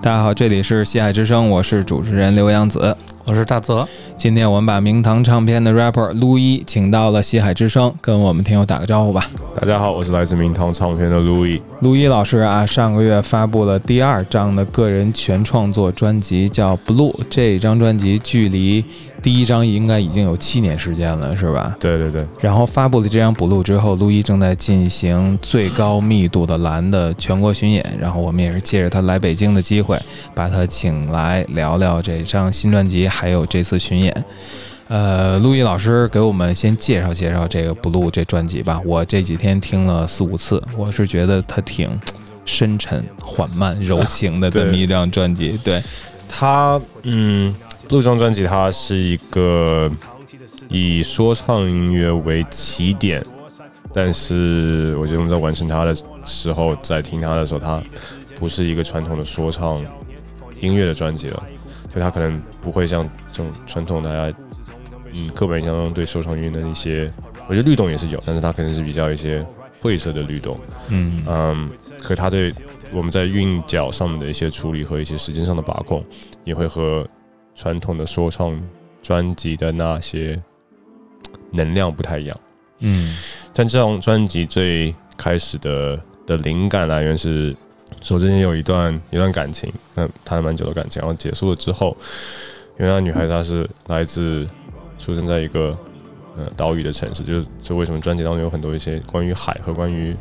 大家好，这里是西海之声，我是主持人刘洋子，我是大泽。今天我们把明堂唱片的 rapper 陆一请到了西海之声，跟我们听友打个招呼吧。大家好，我是来自明堂唱片的路易。路易老师啊，上个月发布了第二张的个人全创作专辑，叫《Blue》。这张专辑距离第一张应该已经有七年时间了，是吧？对对对。然后发布了这张《Blue》之后，路易正在进行最高密度的蓝的全国巡演。然后我们也是借着他来北京的机会，把他请来聊聊这张新专辑，还有这次巡演。呃，陆毅老师给我们先介绍介绍这个《blue》这专辑吧。我这几天听了四五次，我是觉得它挺深沉、缓慢、柔情的这么一张专辑。对它，嗯，《blue》这张专辑它是一个以说唱音乐为起点，但是我觉得我们在完成它的时候，在听它的时候，它不是一个传统的说唱音乐的专辑了，所以它可能不会像这种传统的。嗯，刻板印象中对说唱音乐的一些，我觉得律动也是有，但是它可能是比较一些晦涩的律动。嗯嗯，可它对我们在韵脚上面的一些处理和一些时间上的把控，也会和传统的说唱专辑的那些能量不太一样。嗯，但这张专辑最开始的的灵感来源是，说之前有一段一段感情，嗯，谈了蛮久的感情，然后结束了之后，原来那女孩她是来自。出生在一个呃岛屿的城市，就是就为什么专辑当中有很多一些关于海和关于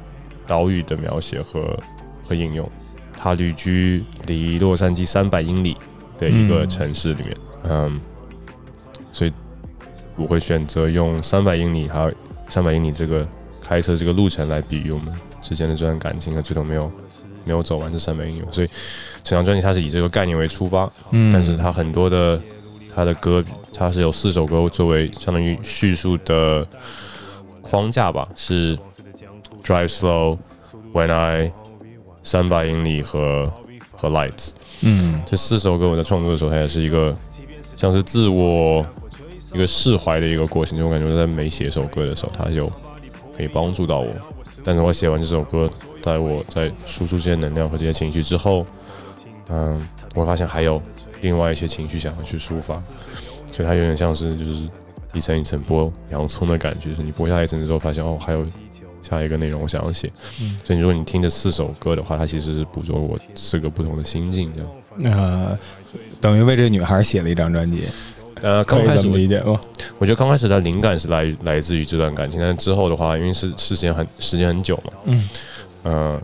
岛屿的描写和和应用。他旅居离洛杉矶三百英里的一个城市里面，嗯，所以我会选择用三百英里还有三百英里这个开车这个路程来比喻我们之间的这段感情和最终没有没有走完这三百英里。所以整张专辑它是以这个概念为出发，嗯，但是它很多的。他的歌，他是有四首歌作为相当于叙述的框架吧，是 Drive Slow、When I、三百英里和和 Lights。嗯，这四首歌我在创作的时候，它也是一个像是自我一个释怀的一个过程。就我感觉在每写一首歌的时候，它有可以帮助到我。但是我写完这首歌，在我在输出这些能量和这些情绪之后，嗯，我发现还有。另外一些情绪想要去抒发，所以它有点像是就是一层一层剥洋葱的感觉，就是你剥下一层之后，发现哦还有下一个内容我想要写。所以如果你听这四首歌的话，它其实是捕捉我四个不同的心境，这样。呃，等于为这女孩写了一张专辑。呃，刚开始理解哦。我觉得刚开始的灵感是来来自于这段感情，但是之后的话，因为是时间很时间很久嘛。嗯。呃，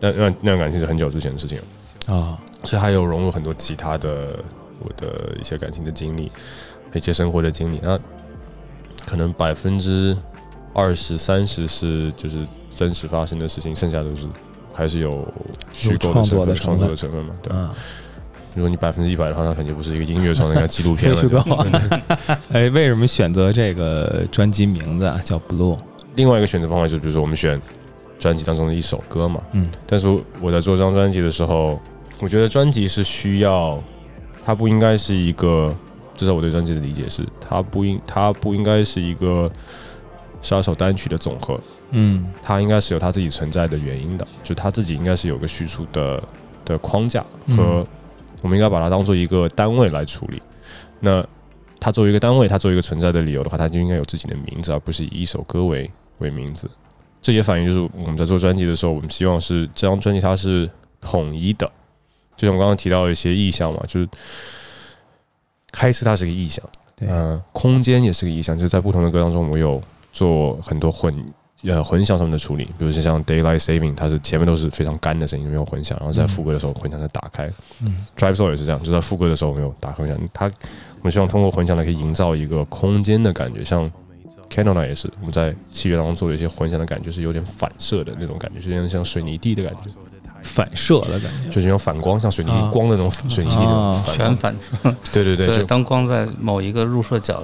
那那那段感情是很久之前的事情了。啊。所以还有融入很多其他的我的一些感情的经历，一些生活的经历。那可能百分之二十三十是就是真实发生的事情，剩下都是还是有虚构的成分、创作的成分嘛？对。如果你百分之一百的话，那肯定不是一个音乐上的纪录片了。哎，为什么选择这个专辑名字啊？叫 Blue？另外一个选择方法就是，比如说我们选专辑当中的一首歌嘛。嗯。但是我在做这张专辑的时候。我觉得专辑是需要，它不应该是一个，至少我对专辑的理解是，它不应它不应该是一个十二首单曲的总和，嗯，它应该是有它自己存在的原因的，就它自己应该是有个叙述的的框架和，我们应该把它当做一个单位来处理。那它作为一个单位，它作为一个存在的理由的话，它就应该有自己的名字，而不是以一首歌为为名字。这也反映就是我们在做专辑的时候，我们希望是这张专辑它是统一的。就像我刚刚提到的一些意象嘛，就是开车它是个意象，嗯，空间也是个意象，就是在不同的歌当中，我有做很多混呃混响上面的处理，比如说像 Daylight Saving，它是前面都是非常干的声音，没有混响，然后在副歌的时候混响再打开，嗯，Drive Slow 也是这样，就在副歌的时候没有打开混响，它我们希望通过混响来可以营造一个空间的感觉，像 Candle 也是我们在器乐当中做了一些混响的感觉，是有点反射的那种感觉，有点像水泥地的感觉。反射的感觉，就是那种反光，像水泥光的那种水泥地那种全反射。对对对，当光在某一个入射角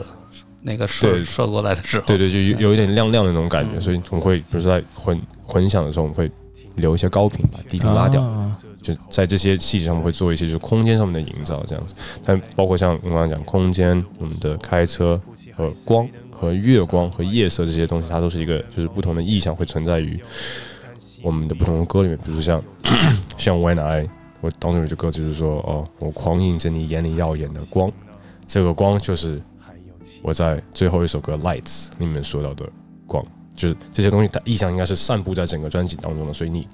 那个射射过来的时候，对对，就有有一点亮亮的那种感觉。所以我们会，比如说在混混响的时候，我们会留一些高频，把低频拉掉。就在这些细节上，我们会做一些就是空间上面的营造，这样子。但包括像我刚刚讲空间，我们的开车和光和月光和夜色这些东西，它都是一个就是不同的意象会存在于。我们的不同的歌里面，比如像 像 When I 我当中有句歌就是说，哦，我狂映着你眼里耀眼的光，这个光就是我在最后一首歌《Lights》里面说到的光，就是这些东西，它意象应该是散布在整个专辑当中的，所以你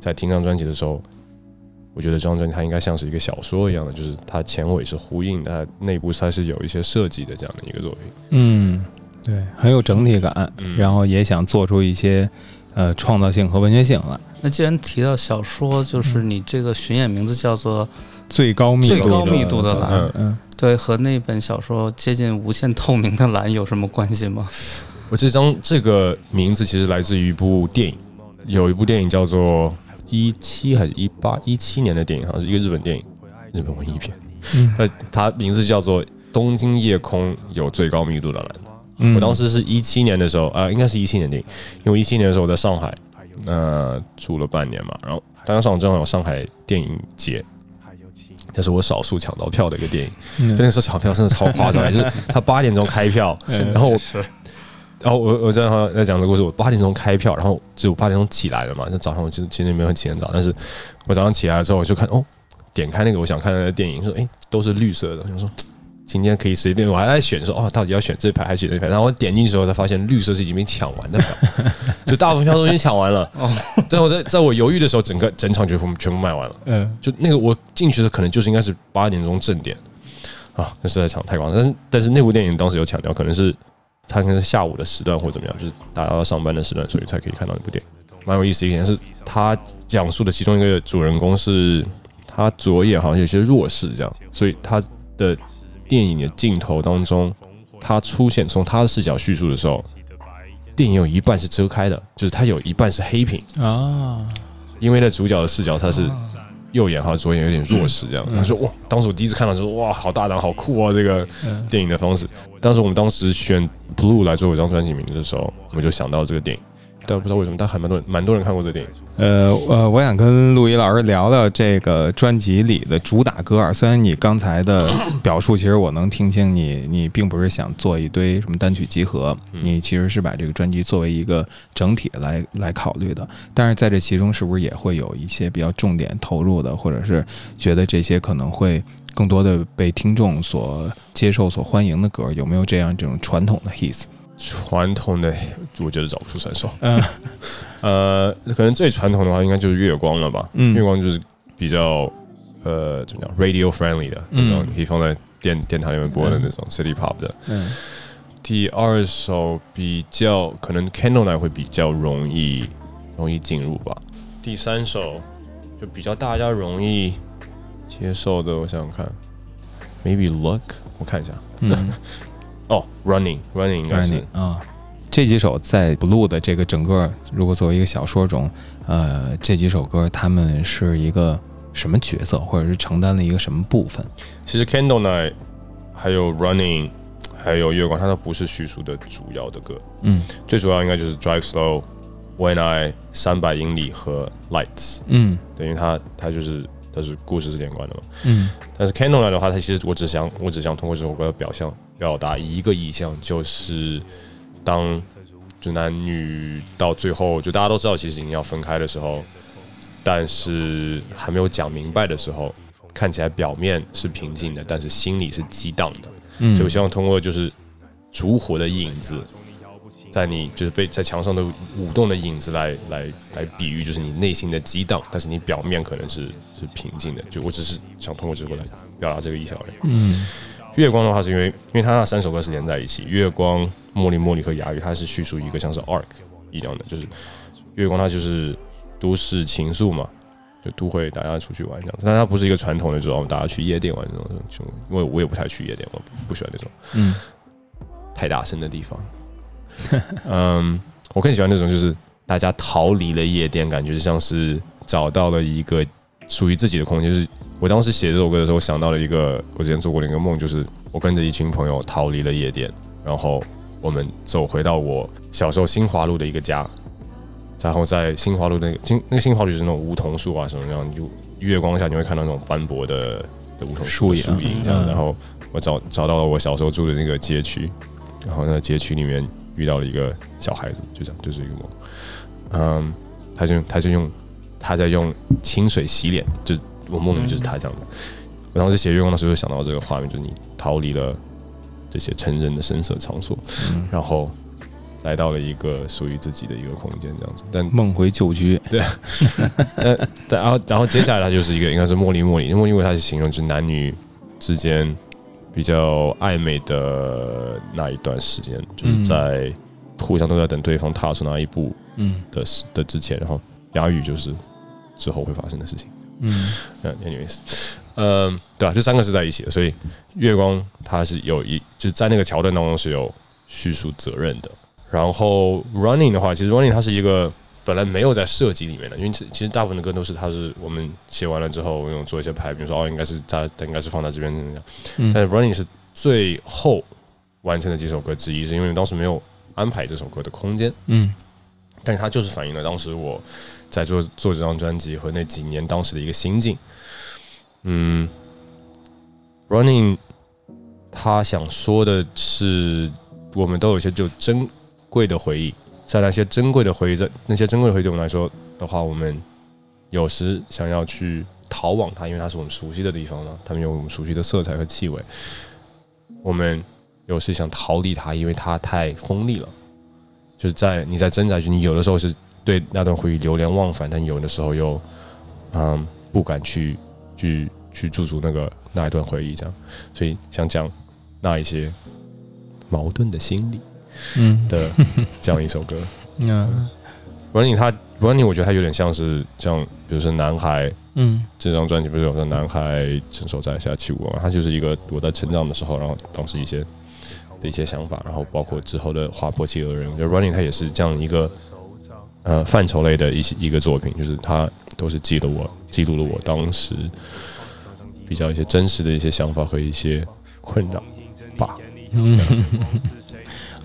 在听这张专辑的时候。我觉得这张专辑它应该像是一个小说一样的，就是它前尾是呼应的，它内部它是有一些设计的这样的一个作品。嗯，对，很有整体感，然后也想做出一些呃创造性和文学性了。那既然提到小说，就是你这个巡演名字叫做《最高密最高密度的蓝》，嗯，对，和那本小说接近无限透明的蓝有什么关系吗？我这张这个名字其实来自于一部电影，有一部电影叫做。一七还是一八一七年的电影，好像是一个日本电影，日本文艺片。呃，它名字叫做《东京夜空有最高密度的蓝》。我当时是一七年的时候，啊，应该是一七年电影，因为一七年的时候我在上海，呃，住了半年嘛。然后当时上正好有上海电影节，那是我少数抢到票的一个电影。真的是抢票真的超夸张，就是他八点钟开票，然后我。然后我我正好在讲这个故事，我八点钟开票，然后就八点钟起来了嘛。那早上我其实其实没有很起很早，但是我早上起来了之后我就看哦，点开那个我想看的电影，说哎都是绿色的，我说今天可以随便，我还在选说哦到底要选这排还是选那排。然后我点进去时候才发现绿色是已经被抢完的票，就大部分票都已经抢完了。哦，在我在在我犹豫的时候，整个整场全部全部卖完了。嗯，就那个我进去的可能就是应该是八点钟正点啊，那实在抢太广。但是但是那部电影当时有强调，可能是。它可能是下午的时段或者怎么样，就是大家要上班的时段，所以才可以看到那部电影。蛮有意思一点是，他讲述的其中一个主人公是他左眼好像有些弱视，这样，所以他的电影的镜头当中，他出现从他的视角叙述的时候，电影有一半是遮开的，就是他有一半是黑屏啊，因为在主角的视角他是。右眼和，左眼有点弱势，这样。他说：“哇，当时我第一次看到时候，哇，好大胆，好酷啊！这个电影的方式。当时我们当时选 Blue 来做我张专辑名字的时候，我们就想到这个电影。”但不知道为什么，但还蛮多人，蛮多人看过这电影。呃呃，我想跟陆毅老师聊聊这个专辑里的主打歌啊。虽然你刚才的 表述，其实我能听清你，你并不是想做一堆什么单曲集合，你其实是把这个专辑作为一个整体来来考虑的。但是在这其中，是不是也会有一些比较重点投入的，或者是觉得这些可能会更多的被听众所接受、所欢迎的歌？有没有这样这种传统的 hits？传统的，我觉得找不出三首。嗯，呃，可能最传统的话，应该就是月光了吧。嗯，月光就是比较呃，怎么讲，radio friendly 的那种，可以放在电电台里面播的那种 city pop 的。嗯。第二首比较可能 Candlelight 会比较容易容易进入吧。第三首就比较大家容易接受的，我想想看，maybe Look，我看一下。嗯。哦，Running，Running 应该是啊，这几首在 Blue 的这个整个，如果作为一个小说中，呃，这几首歌他们是一个什么角色，或者是承担了一个什么部分？其实 Candle Night，还有 Running，还有月光，它都不是叙述的主要的歌。嗯，最主要应该就是 Drive Slow，When I 三百英里和 Lights。嗯，等于它它就是它是故事是连贯的嘛。嗯，但是 Candlelight 的话，它其实我只想我只想通过这首歌的表象。表达一个意象，就是当就男女到最后，就大家都知道其实已经要分开的时候，但是还没有讲明白的时候，看起来表面是平静的，但是心里是激荡的。嗯，所以我希望通过就是烛火的影子，在你就是被在墙上的舞动的影子来来来比喻，就是你内心的激荡，但是你表面可能是是平静的。就我只是想通过这个来表达这个意象而已。嗯。月光的话，是因为因为它那三首歌是连在一起，月光、茉莉、茉莉和哑语，它是叙述一个像是 arc 一样的，就是月光它就是都市情愫嘛，就都会大家出去玩这样，但它不是一个传统的这种大家去夜店玩这种，就因为我也不太去夜店，我不喜欢那种嗯太大声的地方。嗯，我更喜欢那种就是大家逃离了夜店，感觉像是找到了一个属于自己的空间，就是。我当时写这首歌的时候，想到了一个我之前做过的一个梦，就是我跟着一群朋友逃离了夜店，然后我们走回到我小时候新华路的一个家，然后在新华路那个新那个新华路就是那种梧桐树啊什么样，就月光下你会看到那种斑驳的的梧桐树树影这样，然后我找找到了我小时候住的那个街区，然后那街区里面遇到了一个小孩子，就这样就是一个梦，嗯，他就他就用他在用清水洗脸，就。我梦里就是他这样的。我当时写月光的时候，就想到这个画面，就是你逃离了这些成人的声色场所，嗯然后来到了一个属于自己的一个空间，这样子。但梦回旧居，呃，但然后然后接下来他就是一个应该是茉莉茉莉，茉莉茉莉它是形容就是男女之间比较暧昧的那一段时间，就是在互相都在等对方踏出那一步嗯的的之前，然后哑语就是之后会发生的事情。嗯嗯，anyways，嗯，对啊，这三个是在一起的，所以月光它是有一就是在那个桥段当中是有叙述责任的。然后 running 的话，其实 running 它是一个本来没有在设计里面的，因为其其实大部分的歌都是它是我们写完了之后，我有做一些排，比如说哦，应该是它它应该是放在这边怎么样，嗯但是 running 是最后完成的几首歌之一，是因为当时没有安排这首歌的空间。嗯但是它就是反映了当时我在做做这张专辑和那几年当时的一个心境。嗯，Running，他想说的是，我们都有一些就珍贵的回忆，在那些珍贵的回忆，在那些珍贵的回忆对我们来说的话，我们有时想要去逃往它，因为它是我们熟悉的地方嘛，它们有我们熟悉的色彩和气味。我们有时想逃离它，因为它太锋利了。就是在你在挣扎，就你有的时候是对那段回忆流连忘返，但有的时候又嗯不敢去去去驻足那个那一段回忆，这样，所以想讲那一些矛盾的心理嗯的这样一首歌。嗯。Running 他 Running 我觉得他有点像是像比如说男孩嗯。这张专辑不是有个男孩成熟在下起舞嘛，他就是一个我在成长的时候，然后当时一些的一些想法，然后包括之后的划破企鹅人，我觉得 Running 他也是这样一个呃范畴类的一些一个作品，就是它都是记录我记录了我当时比较一些真实的一些想法和一些困扰吧。嗯，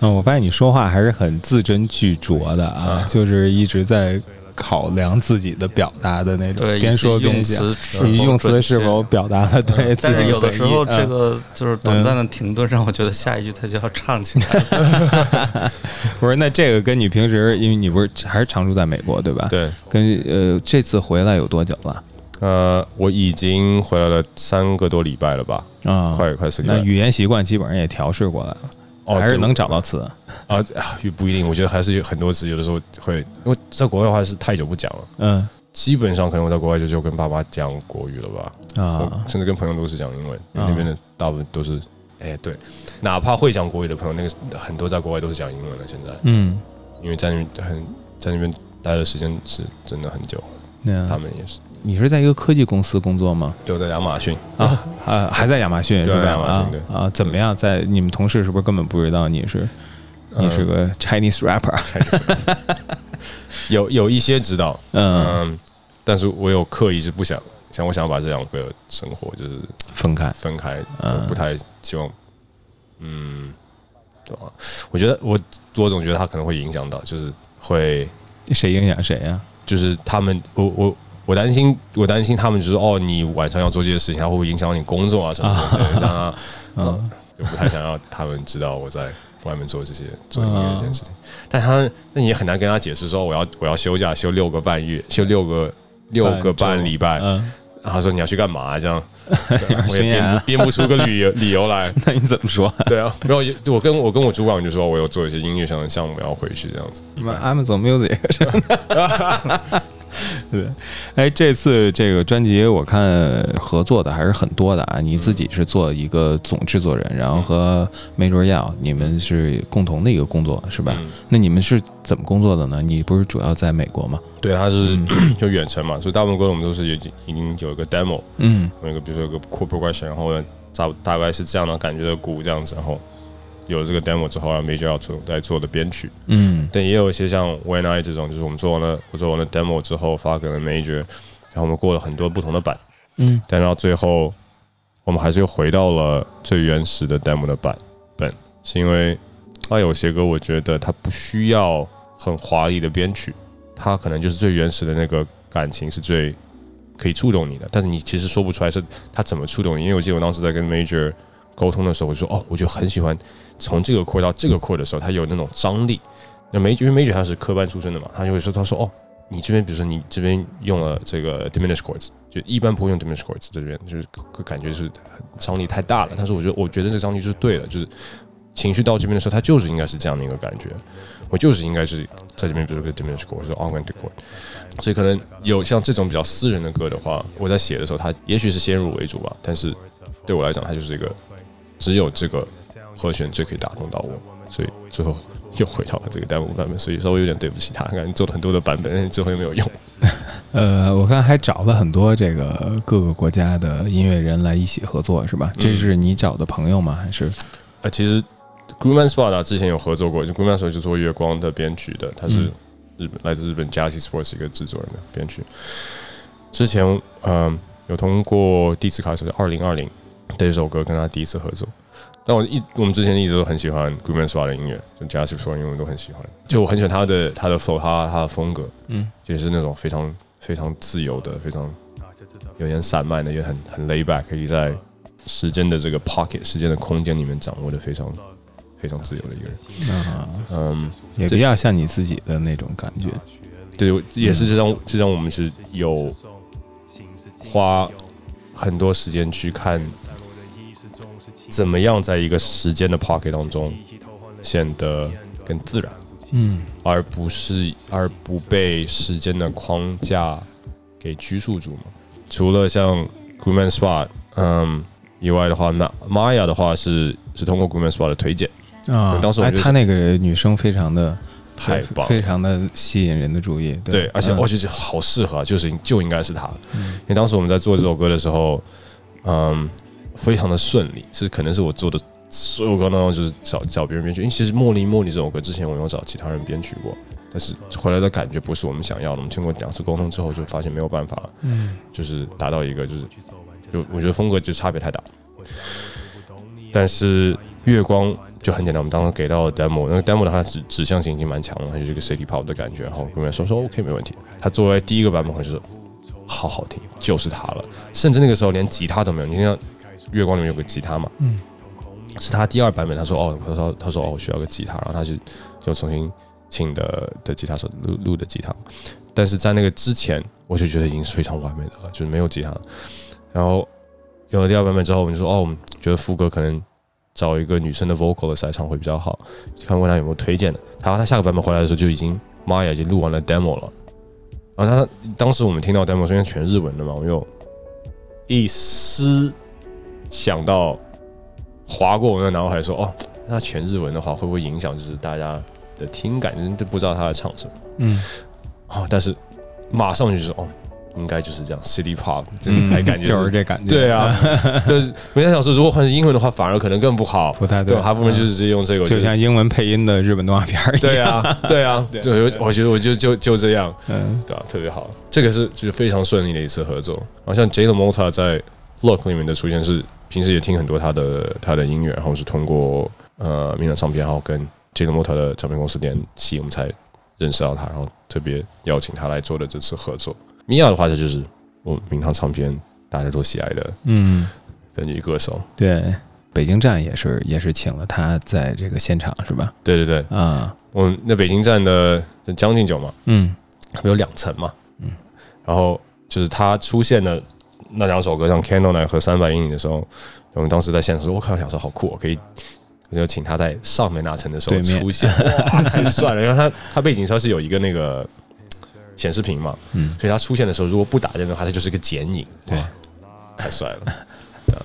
我发现你说话还是很字斟句酌的啊，就是一直在考量自己的表达的那种，对，边说用边想，词是以及否用词是否表达了对自但是己有的时候，这个就是短暂的停顿，让我觉得下一句他就要唱起来了。不是，那这个跟你平时，因为你不是还是常住在美国对吧？，对，跟呃这次回来有多久了？呃，我已经回来了三个多礼拜了吧，啊，快快四。那语言习惯基本上也调试过来了，哦还是能找到词。啊啊，也不一定，我觉得还是有很多词，有的时候会，因为在国外的话是太久不讲了，嗯。基本上可能我在国外就就跟爸妈讲国语了吧，啊。甚至跟朋友都是讲英文，因为那边的大部分都是，哎，对，哪怕会讲国语的朋友，那个很多在国外都是讲英文了，现在，嗯，因为在那边很在那边待的时间是真的很久，那他们也是，你是在一个科技公司工作吗？就在亚马逊啊啊，还在亚马逊是吧？对亚马逊啊对啊，怎么样？在你们同事是不是根本不知道你是你是个 Chinese rapper？有 有一些知道，嗯，嗯，但是我有刻意是不想，想我想要把这两个生活就是分开。分开，嗯我不太希望，嗯，对吧？我觉得我我总觉得他可能会影响到，就是会，谁影响谁呀？就是他们，我我我担心，我担心他们就是哦，你晚上要做这些事情，它会不会影响到你工作啊什么的之类的，这样啊，嗯，就不太想要他们知道我在外面做这些做音乐这件事情。但他们那你也很难跟他解释说我要我要休假休六个半月，休六个六个半礼拜，嗯，然后他说你要去干嘛、这样，对 我也编不编不出个理由 理由来。那你怎么说？对啊，然后我跟我跟我主管就说我有做一些音乐上的项目要回去这样子。你们 Amazon Music。对，哎，这次这个专辑我看合作的还是很多的啊。你自己是做一个总制作人，然后和 Major Yao 你们是共同的一个工作是吧？嗯那你们是怎么工作的呢？你不是主要在美国吗？对，他是 就远程嘛，所以大部分歌我们都是已经已经有一个 demo，嗯有一个比如说有个 chord progression，然后呢大大概是这样的感觉的鼓这样子，然后有了这个 demo 之后，然后 Major 要做在做的编曲，嗯。但也有一些像 When I 这种，就是我们做完了我做完了 demo 之后发给了 Major，然后我们过了很多不同的版，嗯。但到最后，我们还是又回到了最原始的 demo 的版本，是因为它有些歌，我觉得它不需要很华丽的编曲，它可能就是最原始的那个感情是最可以触动你的，但是你其实说不出来是它怎么触动你，因为我记得我当时在跟 Major 沟通的时候，我就说哦，我就很喜欢从这个扩到这个扩的时候，它有那种张力。那 Major 因为 Major 他是科班出身的嘛，他就会说他说哦，你这边比如说你这边用了这个 diminished chords，就一般不会用 diminished chords，这边就是感觉是张力太大了。但是我觉得，我觉得这个张力是对的，就是情绪到这边的时候，它就是应该是这样的一个感觉。我就是应该是在这边，比如说 diminished chord 或者 augmented chord。所以可能有像这种比较私人的歌的话，我在写的时候，它也许是先入为主吧。但是对我来讲，它就是一个只有这个和弦最可以打动到我，所以最后。又回到了这个 demo 版本，所以稍微有点对不起他，感觉做了很多的版本，但是最后又没有用。呃，我看还找了很多这个各个国家的音乐人来一起合作，是吧？这是你找的朋友吗？还是？呃，其实 Grooman Spot 之前有合作过，就 Grooman Spot 就做月光的编曲的，他是日本来自日本 Jazzy Sports 一个制作人的编曲。之前嗯，有通过第一次卡手的二零二零这一首歌跟他第一次合作。但我一我们之前一直都很喜欢 Greenman Swa 的音乐，就 Jazz Swa 音乐都很喜欢。就我很喜欢他的他的 flow，他他的风格，嗯，也是那种非常非常自由的，非常有点散漫的，也很很 lay back，可以在时间的这个 pocket 时间的空间里面掌握的非常非常自由的一个人。嗯，也比较像你自己的那种感觉。对，也是这张这张我们是有花很多时间去看。怎么样在一个时间的 pocket 当中显得更自然，嗯，而不是而不被时间的框架给拘束住嘛？除了像 Grooman Spot，嗯以外的话，那 Maya 的话是是通过 Grooman Spot 的推荐啊。当时哎，他那个女生非常的太棒，非常的吸引人的注意。对，而且我觉得好适合，就是就应该是他。因为当时我们在做这首歌的时候，嗯。非常的顺利，是可能是我做的所有歌当中，就是找找别人编曲。因为其实《茉莉茉莉》这首歌之前我有找其他人编曲过，但是回来的感觉不是我们想要的。我们经过两次沟通之后，就发现没有办法，嗯，就是达到一个就是，就我觉得风格就差别太大。但是月光就很简单，我们当时给到了 demo，那个 demo 的话指指向性已经蛮强了，它就是一个 city pop 的感觉。然后跟人说说 OK 没问题。他作为第一个版本，就是好好听，就是它了。甚至那个时候连吉他都没有，你听。月光里面有个吉他嘛，嗯，是他第二版本。他说哦，他说他说哦，我需要个吉他，然后他就又重新请的的吉他手录录的吉他。但是在那个之前，我就觉得已经是非常完美的了，就是没有吉他。然后有了第二版本之后，我们就说哦，我们觉得副歌可能找一个女生的 vocal 的赛唱会比较好，看问他有没有推荐的。然后他下个版本回来的时候就已经妈呀，已经录完了 demo 了。然后他当时我们听到 demo 因为全日文的嘛，我有一丝。想到划过我的脑海，说哦，那全日文的话会不会影响就是大家的听感？都不知道他在唱什么。嗯，哦，但是马上就说哦，应该就是这样，City Pop，这才感觉就是这感觉。对啊，对，我在想说，如果换成英文的话，反而可能更不好。不太对，还不如就是直接用这个，就像英文配音的日本动画片儿。对啊，对啊，对，我觉得我就就就这样，嗯，对吧？特别好，这个是就是非常顺利的一次合作。然后像 J 的 Mota 在 Look 里面的出现是。平时也听很多他的他的音乐，然后是通过呃明朗唱片，然后跟杰伦莫特的唱片公司联系，我们才认识到他，然后特别邀请他来做的这次合作。米娅的话，这就是我们明堂唱片大家都喜爱的嗯的女歌手。对，北京站也是也是请了他在这个现场是吧？对对对，啊，我们那北京站的将进酒嘛，嗯，有两层嘛，嗯，然后就是他出现的。那两首歌像《Candle Night》和《三百英里》的时候，我们当时在现场说：“我靠，两首好酷！”哦可以，我就请他在上面那层的时候出现，哇，太帅了！因为他他背景上是有一个那个显示屏嘛，嗯，所以他出现的时候，如果不打灯的话，他就是一个剪影，对，太帅了，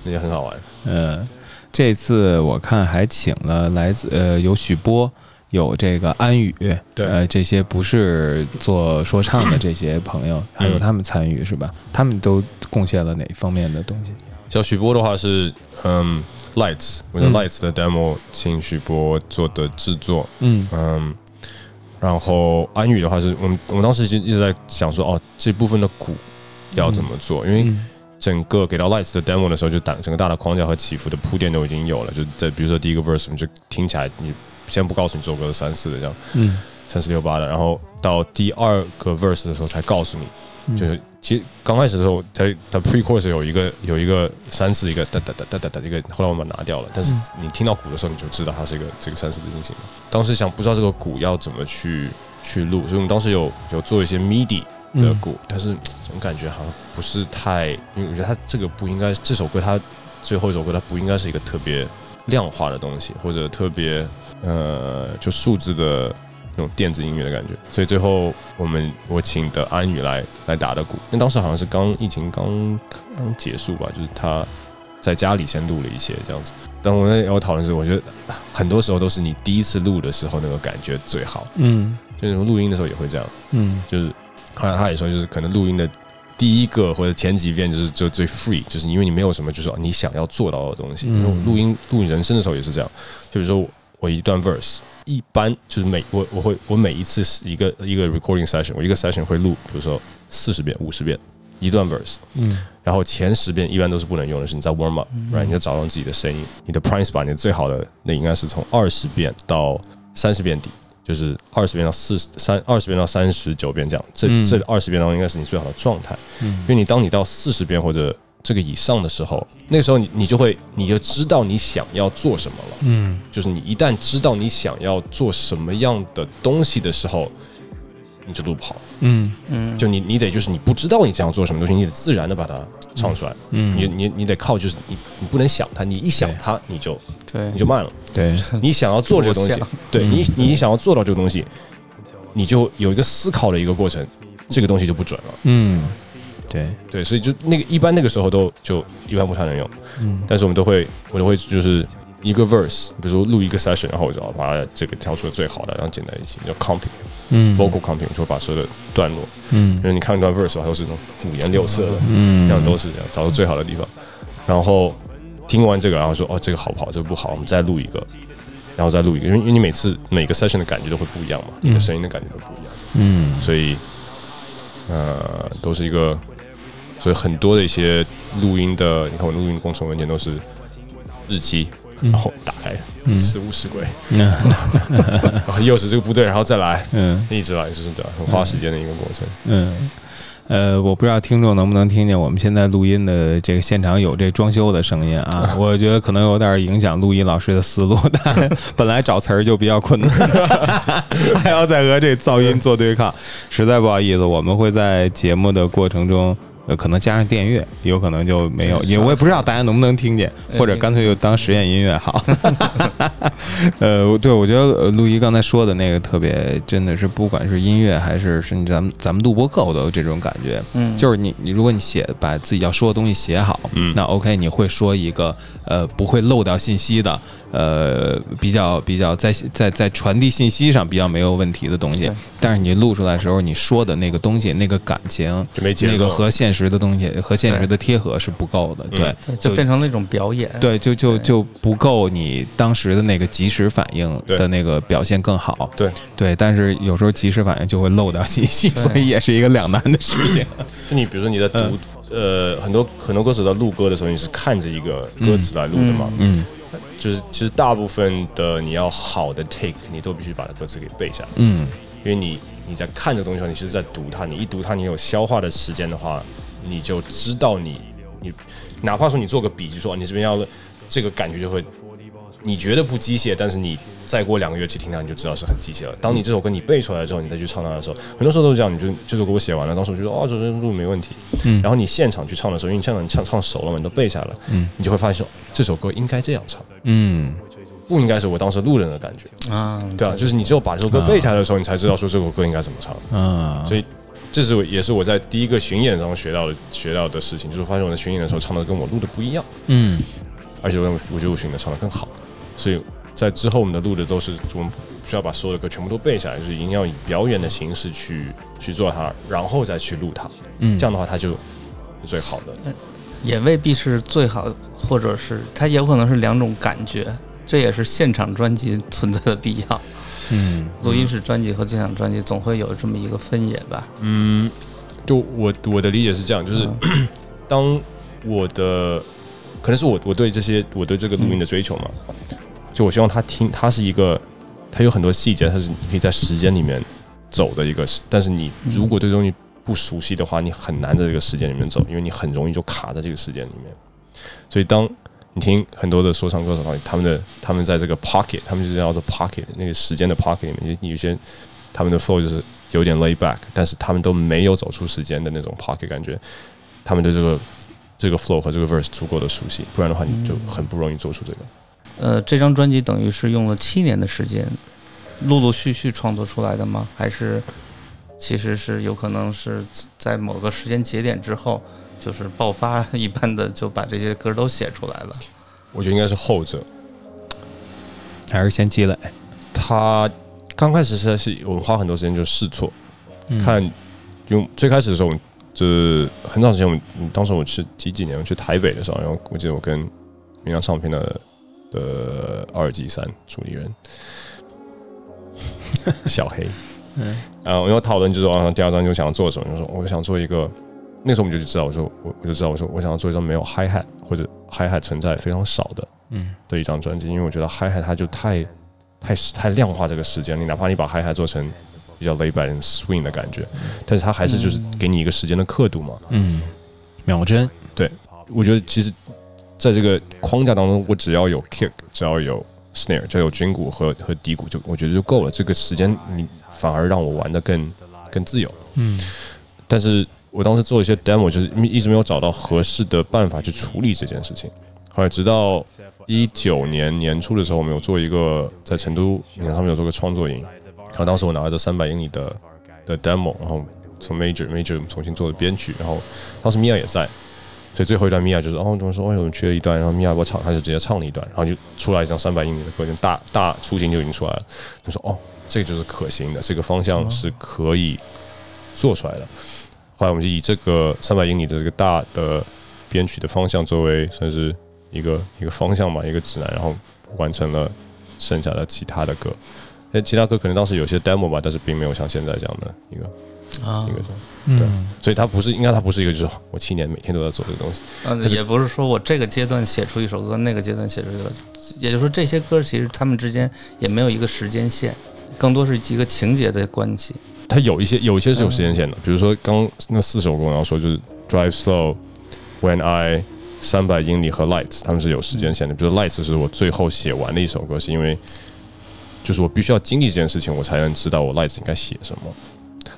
那就很好玩。嗯，这次我看还请了来自呃有许波。有这个安宇，对，呃，这些不是做说唱的这些朋友，还有他们参与是吧？他们都贡献了哪方面的东西？像许波的话是，嗯，Lights，我用 Lights 的 demo 请许波做的制作，嗯嗯，然后安宇的话是我们我们当时就一直在想说，哦，这部分的鼓要怎么做？因为整个给到 Lights 的 demo 的时候，就整整个大的框架和起伏的铺垫都已经有了，就在比如说第一个 verse，你就听起来你。先不告诉你这首歌是三四的这样，嗯，三四六八的，然后到第二个 verse 的时候才告诉你，就是其实刚开始的时候，它它 pre chorus 有一个有一个三四一个哒哒哒哒哒哒一个，后来我们拿掉了，但是你听到鼓的时候你就知道它是一个这个三四的进行。当时想不知道这个鼓要怎么去去录，所以我们当时有有做一些 MIDI 的嗯。鼓，但是总感觉好像不是太，因为我觉得它这个不应该，这首歌它最后一首歌它不应该是一个特别量化的东西，或者特别呃就数字的那种电子音乐的感觉，所以最后我们我请的安宇来来打的鼓，因为当时好像是刚疫情刚刚结束吧，就是他在家里先录了一些这样子。但我在我讨论是，我觉得啊很多时候都是你第一次录的时候那个感觉最好，嗯就那种录音的时候也会这样。嗯就是后来他也说，就是可能录音的第一个或者前几遍就是就最 free，就是因为你没有什么就是你想要做到的东西。嗯因为我录音录人声的时候也是这样，就比如说我一段 verse，一般就是每我我会我每一次是一个一个 recording session，我一个 session 会录，比如说四十遍、五十遍一段 verse，嗯。然后前十遍一般都是不能用的，是你在 warm up，right？你要找到自己的声音，你的 prime spot，你的最好的那应该是从二十遍到三十遍底，就是二十遍到四十三，二十遍到三十九遍这样。这嗯。这二十遍当中应该是你最好的状态，因嗯为你当你到四十遍或者这个以上的时候，那个时候你你就会你就知道你想要做什么了。嗯就是你一旦知道你想要做什么样的东西的时候，你就路不好。嗯嗯，就你你得就是你不知道你想要做什么东西，你得自然的把它唱出来。嗯你你你得靠就是你你不能想它，你一想它你就对你就慢了。对你想要做这个东西，对你你想要做到这个东西，你就有一个思考的一个过程，这个东西就不准了。嗯对对，所以就那个一般那个时候都就一般不太能用，嗯但是我们都会我都会就是一个 verse，比如说录一个 session，然后我就要把它这个挑出最好的，然后剪在一起，叫 comping 嗯。vocal comping，就会把所有的段落，嗯。因为你看一段 verse 的话都是那种五颜六色的，嗯。这样都是这样，找到最好的地方，然后听完这个，然后说哦这个好不好，这个不好，我们再录一个，然后再录一个，因为因为你每次每个 session 的感觉都会不一样嘛，你的声音的感觉都不一样，嗯。所以呃都是一个，所以很多的一些录音的，你看我录音工程文件都是日期，然后打开嗯时无时归，嗯 然后又是这个不对，然后再来，嗯一直来，就是这样很花时间的一个过程。嗯。呃，我不知道听众能不能听见我们现在录音的这个现场有这装修的声音啊，我觉得可能有点影响录音老师的思路，但 本来找词儿就比较困难，还要再和这噪音做对抗，实在不好意思，我们会在节目的过程中。呃，可能加上电乐，有可能就没有，是因为我也不知道大家能不能听见，呃或者干脆就当实验音乐好。呃，对，我觉得呃陆毅刚才说的那个特别，真的是不管是音乐还是甚至咱们咱们录播课，我都有这种感觉。嗯，就是你你如果你写把自己要说的东西写好，嗯那 OK，你会说一个呃不会漏掉信息的，呃比较比较在在在传递信息上比较没有问题的东西对。但是你录出来的时候，你说的那个东西，那个感情，那个和现实的东西和现实的贴合是不够的。嗯对，对就变成那种表演。对，就就就不够你当时的那个及时反应的那个表现更好。对对，但是有时候及时反应就会漏掉信息，所以也是一个两难的事情。就你比如说你在读，呃，很多很多歌手在录歌的时候，你是看着一个歌词来录的嘛？嗯就是其实大部分的你要好的 take，你都必须把歌词给背下来，嗯因为你你在看这个东西的时候，你是在读它，你一读它，你有消化的时间的话，你就知道你你哪怕说你做个笔记说哦你这边要这个感觉就会。你觉得不机械，但是你再过两个月去听它，你就知道是很机械了。当你这首歌你背出来之后，你再去唱它的时候，很多时候都是这样。你就这首歌我写完了，当时我觉得哦，这首歌录没问题。嗯然后你现场去唱的时候，因为你现场你唱唱熟了嘛，你都背下来了，嗯你就会发现说这首歌应该这样唱，嗯不应该是我当时路人的感觉，啊，对啊，就是你只有把这首歌背下来的时候，你才知道说这首歌应该怎么唱。啊，所以这是我也是我在第一个巡演中学到的学到的事情，就是发现我在巡演的时候唱的跟我录的不一样，嗯而且我我觉得我巡演唱的更好，所以在之后我们的录的都是我们需要把所有的歌全部都背下来，就是一定要以表演的形式去去做它，然后再去录它，嗯，这样的话它就最好的。也未必是最好，或者是它也有可能是两种感觉，这也是现场专辑存在的必要。嗯录音室专辑和现场专辑总会有这么一个分野吧？嗯，就我我的理解是这样，就是、当我的可能是我我对这些我对这个录音的追求嘛，就我希望他听，它是一个，它有很多细节，它是你可以在时间里面走的一个，但是你如果对东西不熟悉的话，你很难在这个时间里面走，因为你很容易就卡在这个时间里面。所以当你听很多的说唱歌手，他们的他们在这个 pocket，他们就是叫做 pocket 那个时间的 pocket 里面，你有些他们的 flow 就是有点 lay back，但是他们都没有走出时间的那种 pocket 感觉，他们对这个这个 flow 和这个 verse 足够的熟悉，不然的话你就很不容易做出这个。呃，这张专辑等于是用了七年的时间，陆陆续续创作出来的吗？还是其实是有可能是在某个时间节点之后，就是爆发一般的就把这些歌都写出来了？我觉得应该是后者。还是先积累。他刚开始是是我们花很多时间就试错，嗯看用最开始的时候，我们就是很长时间，我们嗯当时我去几几年我去台北的时候，然后我记得我跟明阳唱片的的二级三主理人 小黑，嗯然后我们要讨论就是往第二张就想要做什么，就说我想做一个，那时候我们就知道，我说我我就知道，我说我想要做一张没有 hi hat 或者 hi hat 存在非常少的嗯的一张专辑，因为我觉得 hi hat 它就太太太量化这个时间，你哪怕你把 hi hat 做成比较 lay back and swing 的感觉，但是它还是就是给你一个时间的刻度嘛。嗯，秒针。对我觉得其实在这个框架当中，我只要有 kick，只要有 snare，只要有军鼓和和底鼓，就我觉得就够了。这个时间你反而让我玩的更更自由。嗯但是我当时做了一些 demo，就是一直没有找到合适的办法去处理这件事情。后来直到一九年年初的时候，我们有做一个在成都你看他们有做个创作营，然后当时我拿了这三百英里的的 demo，然后从 major major 重新做的编曲，然后当时米娅也在，所以最后一段米娅就是哦，怎么说？哎，我们缺了一段，然后米娅给我唱，他就直接唱了一段，然后就出来一张三百英里的歌，就大大雏形就已经出来了。就说哦，这个就是可行的，这个方向是可以做出来的。后来我们就以这个三百英里的这个大的编曲的方向作为算是一个一个方向吧，一个指南，然后完成了剩下的其他的歌。那其他歌可能当时有些 demo 吧，但是并没有像现在这样的一个啊一个这样，嗯所以它不是应该它不是一个就是我七年每天都在做这个东西。嗯，也不是说我这个阶段写出一首歌，那个阶段写出一个，也就是说这些歌其实他们之间也没有一个时间线，更多是一个情节的关系。它有一些有一些是有时间线的，比如说刚那四首歌，我要说就是 Drive Slow、When I、三百英里和 Lights，他们是有时间线的。比如 Lights 是我最后写完的一首歌，是因为就是我必须要经历这件事情，我才能知道我 Lights 应该写什么。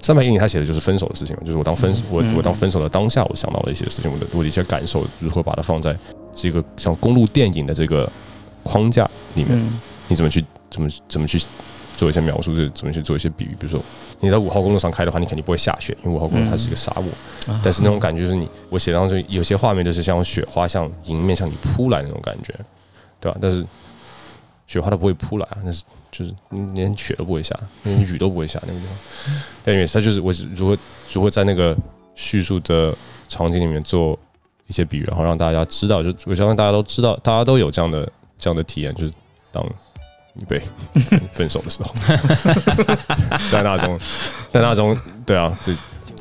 三百英里他写的就是分手的事情嘛，就是我当分我我当分手的当下，我想到了一些事情，我的我的一些感受，如何把它放在这个像公路电影的这个框架里面。嗯你怎么去怎么怎么去做一些描述，就是怎么去做一些比喻。比如说你在五号公路上开的话，你肯定不会下雪，因为五号公路它是一个沙漠。啊但是那种感觉就是你，我写上去有些画面就是像雪花像迎面向你扑来那种感觉，对吧？但是雪花它不会扑来啊，那是就是连雪都不会下，连雨都不会下那个地方。但因为它就是我是如何如何在那个叙述的场景里面做一些比喻，然后让大家知道，就我相信大家都知道，大家都有这样的这样的体验，就是当你被 分手的时候，在那种在那种对啊，就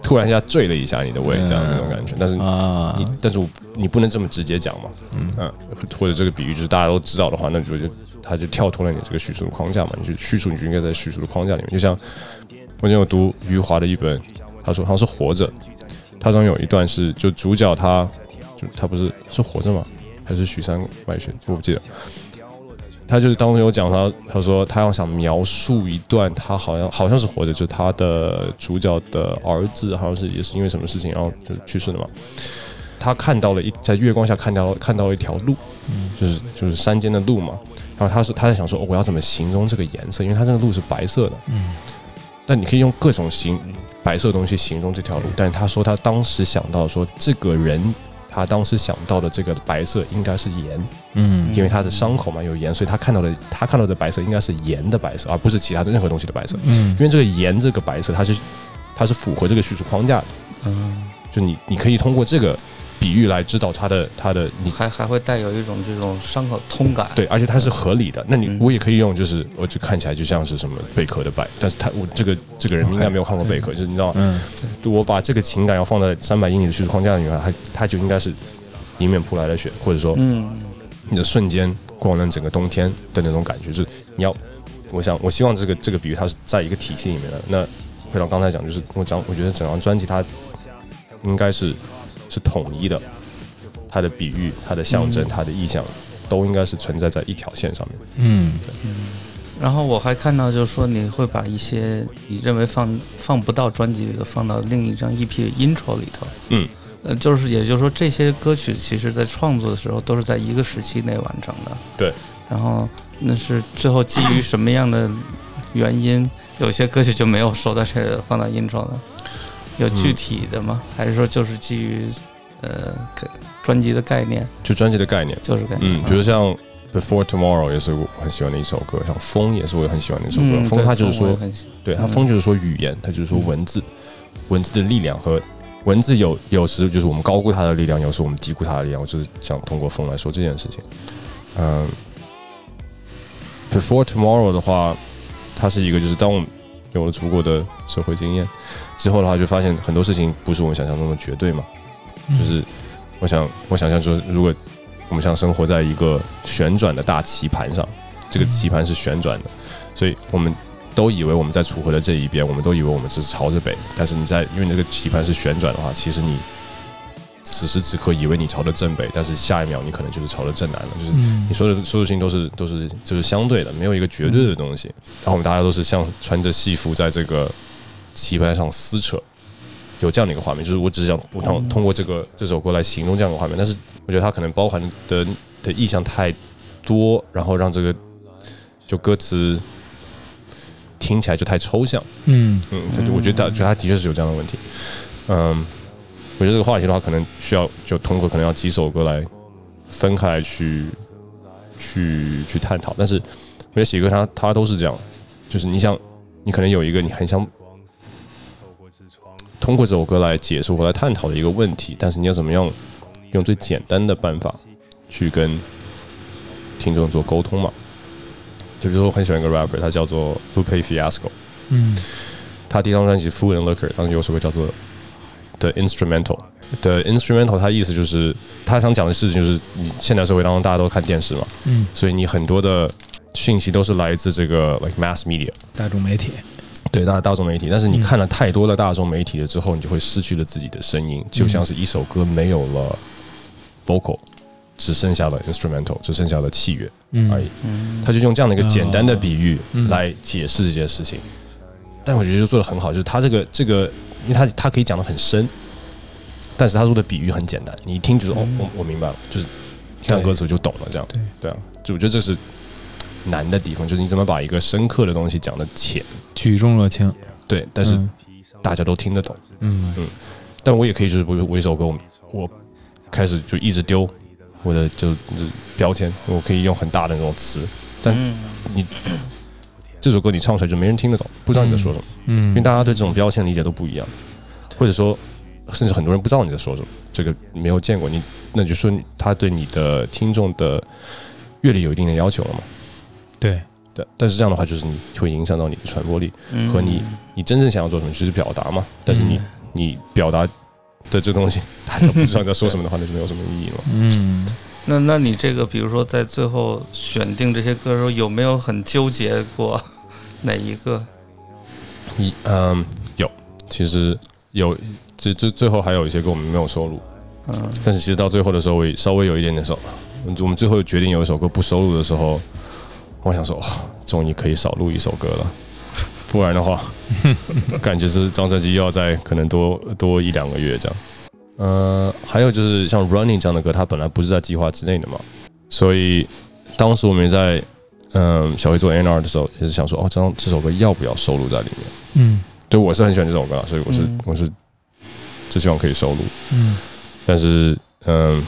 突然一下坠了一下你的胃，这样那种感觉。但是啊你，但是我你不能这么直接讲嘛，嗯或者这个比喻就是大家都知道的话，那就就他就跳脱了你这个叙述的框架嘛，你就叙述你就应该在叙述的框架里面。就像我以前有读余华的一本，他说好像是《活着》，他中有一段是就主角他就他不是是活着吗？还是许三外学？我不记得。他就是当时有讲他，他说他要想描述一段他好像好像是活着，就是他的主角的儿子好像是也是因为什么事情然后就去世了嘛。他看到了一在月光下看到看到了一条路，就是就是山间的路嘛。然后他是他在想说、哦我要怎么形容这个颜色，因为他这个路是白色的。嗯那你可以用各种形白色的东西形容这条路，但是他说他当时想到说这个人。他当时想到的这个白色应该是盐，嗯。因为他的伤口嘛有盐，所以他看到的他看到的白色应该是盐的白色，而不是其他的任何东西的白色。嗯。因为这个盐这个白色，它是它是符合这个叙述框架的，嗯，就你你可以通过这个比喻来知道他的他的你还还会带有一种这种伤口通感。对，而且它是合理的。那你嗯我也可以用，就是我就看起来就像是什么贝壳的白，但是他我这个这个人应该没有看过贝壳，就是你知道，嗯我把这个情感要放在三百英里的叙述框架里面，它它就应该是迎面扑来的雪，或者说嗯你的瞬间光能整个冬天的那种感觉，就是你要，我想我希望这个这个比喻它是在一个体系里面的。那回到刚才讲，就是我讲，我觉得整张专辑它应该是是统一的，它的比喻、它的象征、它的意象都应该是存在在一条线上面。嗯对然后我还看到，就是说你会把一些你认为放放不到专辑里的，放到另一张 EP 的 intro 里头。嗯，呃，就是也就是说，这些歌曲其实在创作的时候都是在一个时期内完成的。对。然后那是最后基于什么样的原因，有些歌曲就没有收到这个放到 intro 的？有具体的吗？还是说就是基于呃专辑的概念？就专辑的概念，就是概念。嗯，比如像。Before Tomorrow 也是我很喜欢的一首歌，像风也是我很喜欢的一首歌。风它就是说，对它风就是说语言，它就是说文字，文字的力量和文字有有时就是我们高估它的力量，有时我们低估它的力量。我就是想通过风来说这件事情。嗯，Before Tomorrow 的话，它是一个就是当我们有了足够的社会经验之后的话，就发现很多事情不是我们想象中的绝对嘛。就是我想我想象说，如果我们像生活在一个旋转的大棋盘上，这个棋盘是旋转的，所以我们都以为我们在楚河的这一边，我们都以为我们是朝着北。但是你在因为这个棋盘是旋转的话，其实你此时此刻以为你朝着正北，但是下一秒你可能就是朝着正南了。就是你说的所有事情都是都是就是相对的，没有一个绝对的东西。然后我们大家都是像穿着戏服在这个棋盘上撕扯。有这样的一个画面，就是我只是想通通过这个这首歌来形容这样的画面，但是我觉得它可能包含的的意象太多，然后让这个就歌词听起来就太抽象。嗯嗯，对对，我觉得觉得他的确是有这样的问题。嗯，我觉得这个话题的话，可能需要就通过可能要几首歌来分开来去去去探讨。但是我觉得写歌它它都是这样，就是你想你可能有一个你很想。通过这首歌来解释或来探讨的一个问题，但是你要怎么样用最简单的办法去跟听众做沟通嘛？就比如说我很喜欢一个 rapper，他叫做 Lupe Fiasco，嗯，他第一张专辑《Food and Liquor》当中有首歌叫做《The Instrumental》，的 Instrumental，它意思就是他想讲的事情就是你现代社会当中大家都看电视嘛，嗯，所以你很多的讯息都是来自这个 like mass media 大众媒体。对大大众媒体，但是你看了太多的大众媒体了之后，你就会失去了自己的声音，就像是一首歌没有了 vocal，只剩下了 instrumental，只剩下了器乐而已。他就用这样的一个简单的比喻来解释这件事情，但我觉得就做的很好，就是他这个这个，因为他他可以讲的很深，但是他说的比喻很简单，你一听就是哦，我我明白了，就是看歌词就懂了，这样。对。对啊，就我觉得这是。难的地方就是你怎么把一个深刻的东西讲的浅，举重若轻，对，但是大家都听得懂，嗯。嗯。但我也可以就是我我一首歌，我我开始就一直丢我的就标签，我可以用很大的那种词，但你这首歌你唱出来就没人听得懂，不知道你在说什么，嗯，因为大家对这种标签理解都不一样，或者说甚至很多人不知道你在说什么，这个没有见过你，那就说他对你的听众的阅历有一定的要求了嘛。对。对，但是这样的话，就是你会影响到你的传播力。和你你真正想要做什么，就是表达嘛。但是你你表达的这东西，大家不知道你在说什么的话，那就没有什么意义了。嗯，那那你这个，比如说在最后选定这些歌的时候，有没有很纠结过哪一个？一嗯，有，其实有，这这最后还有一些歌我们没有收录。嗯，但是其实到最后的时候，我也稍微有一点点收。我们最后决定有一首歌不收录的时候。我想说，终于可以少录一首歌了，不然的话，感觉是张专辑又要再可能多多一两个月这样。呃，还有就是像《Running》这样的歌，它本来不是在计划之内的嘛，所以当时我们在嗯小黑做 N R 的时候，也是想说，哦，这张这首歌要不要收录在里面？嗯，对，我是很喜欢这首歌，所以我是我是只希望可以收录。嗯，但是嗯，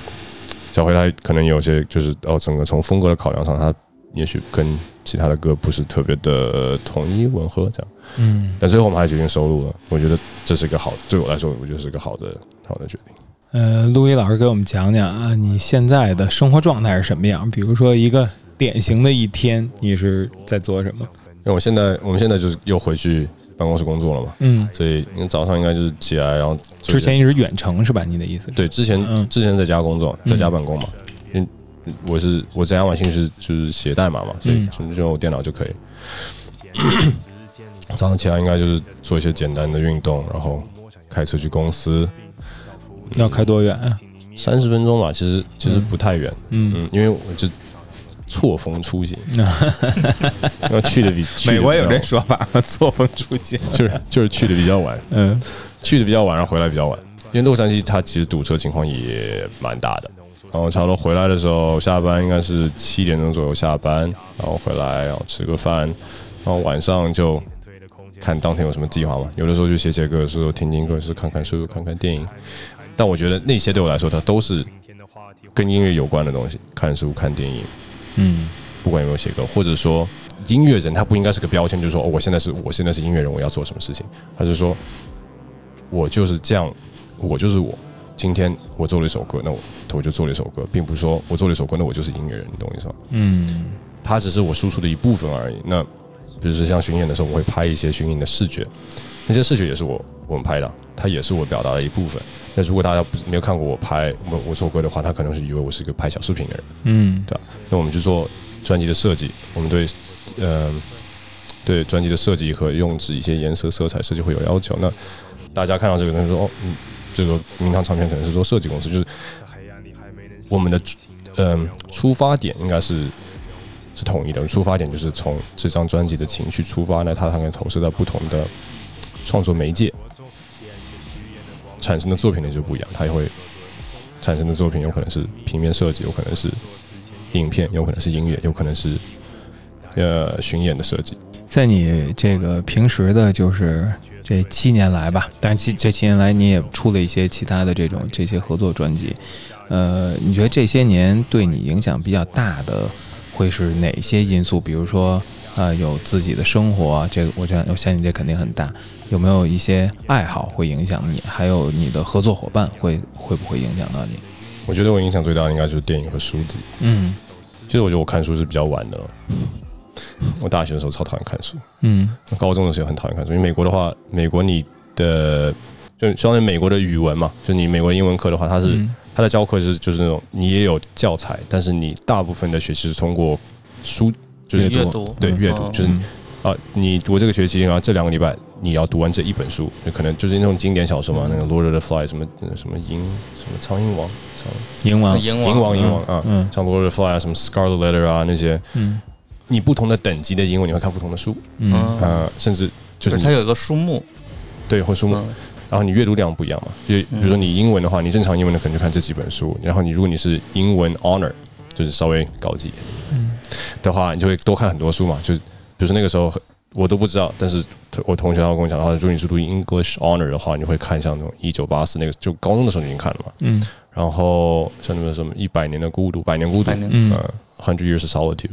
小黑他可能有些就是哦，整个从风格的考量上，他。也许跟其他的歌不是特别的统一吻合，这样，嗯，但最后我们还决定收录了。我觉得这是一个好，对我来说，我觉得是个好的好的决定。呃，陆毅老师给我们讲讲啊，你现在的生活状态是什么样？比如说一个典型的一天，你是在做什么？因为我现在，我们现在就是又回去办公室工作了嘛，嗯，所以你早上应该就是起来，然后之前一直远程是吧？你的意思？对，之前之前在家工作，在家办公嘛。嗯我是我在亚马逊是就是写代码嘛，所以就用我电脑就可以。早上起来应该就是做一些简单的运动，然后开车去公司。要开多远？啊三十分钟吧，其实其实不太远。嗯嗯，因为我就错峰出行，然后去的比 美国有这说法吗？错峰出行。就是就是去的比较晚，嗯去的比较晚，然后回来比较晚。因为洛杉矶它其实堵车情况也蛮大的，然后差不多回来的时候，下班应该是七点钟左右下班，然后回来然后吃个饭，然后晚上就看当天有什么计划嘛。有的时候就写写歌，有时候听听歌，是看看书，看看电影。但我觉得那些对我来说，它都是跟音乐有关的东西，看书、看电影，嗯不管有没有写歌，或者说音乐人，他不应该是个标签，就是说哦，我现在是我现在是音乐人，我要做什么事情，他是说我就是这样，我就是我。今天我做了一首歌，那我我就做了一首歌，并不是说我做了一首歌，那我就是音乐人，你懂我意思吗？嗯它只是我输出的一部分而已。那比如说像巡演的时候，我会拍一些巡演的视觉，那些视觉也是我我们拍的，它也是我表达的一部分。那如果大家不没有看过我拍我我做歌的话，他可能是以为我是一个拍小视频的人。嗯对吧？那我们去做专辑的设计，我们对嗯、对专辑的设计和用纸一些颜色、色彩设计会有要求。那大家看到这个，东西说哦，嗯，这个名堂唱片可能是做设计公司，就是我们的嗯、出发点应该是是统一的。出发点就是从这张专辑的情绪出发，那它它可能投射到不同的创作媒介，产生的作品呢就不一样，它也会产生的作品有可能是平面设计，有可能是影片，有可能是音乐，有可能是呃巡演的设计。在你这个平时的，就是这七年来吧，但这这七年来你也出了一些其他的这种这些合作专辑，呃，你觉得这些年对你影响比较大的会是哪些因素？比如说，呃，有自己的生活，这个我觉得我相信这肯定很大。有没有一些爱好会影响你？还有你的合作伙伴会会不会影响到你？我觉得我影响最大的应该就是电影和书籍。嗯其实我觉得我看书是比较晚的了。我大学的时候超讨厌看书，嗯高中的时候很讨厌看书。因为美国的话，美国你的就相当于美国的语文嘛，就你美国的英文课的话，它是、嗯它的教课是就是那种你也有教材，但是你大部分的学习是通过书，就是阅读嗯对阅读，嗯就是嗯啊，你读这个学期，然后这两个礼拜你要读完这一本书，就可能就是那种经典小说嘛，那个《Lord of the Flies》什么呃什么鹰什么苍蝇王，苍蝇王，鹰蝇王蝇王啊，嗯像《Lord of the Flies》啊，什么《Scarlet Letter》啊那些，嗯你不同的等级的英文你会看不同的书，嗯嗯，呃，甚至就就是是它有一个书目，对或书目，嗯然后你阅读量不一样嘛，就比如说你英文的话，你正常英文的可能就看这几本书，然后你如果你是英文 honor，就是稍微高级一点嗯的话，你就会多看很多书嘛。就比如说那个时候我都不知道，但是我同学他跟我讲的话，如果你是读 English honor 的话，你会看像那种一九八四那个，就高中的时候你已经看了嘛。嗯然后像那个什么一百年的孤独，百年孤独嗯呃，Hundred Years of Solitude，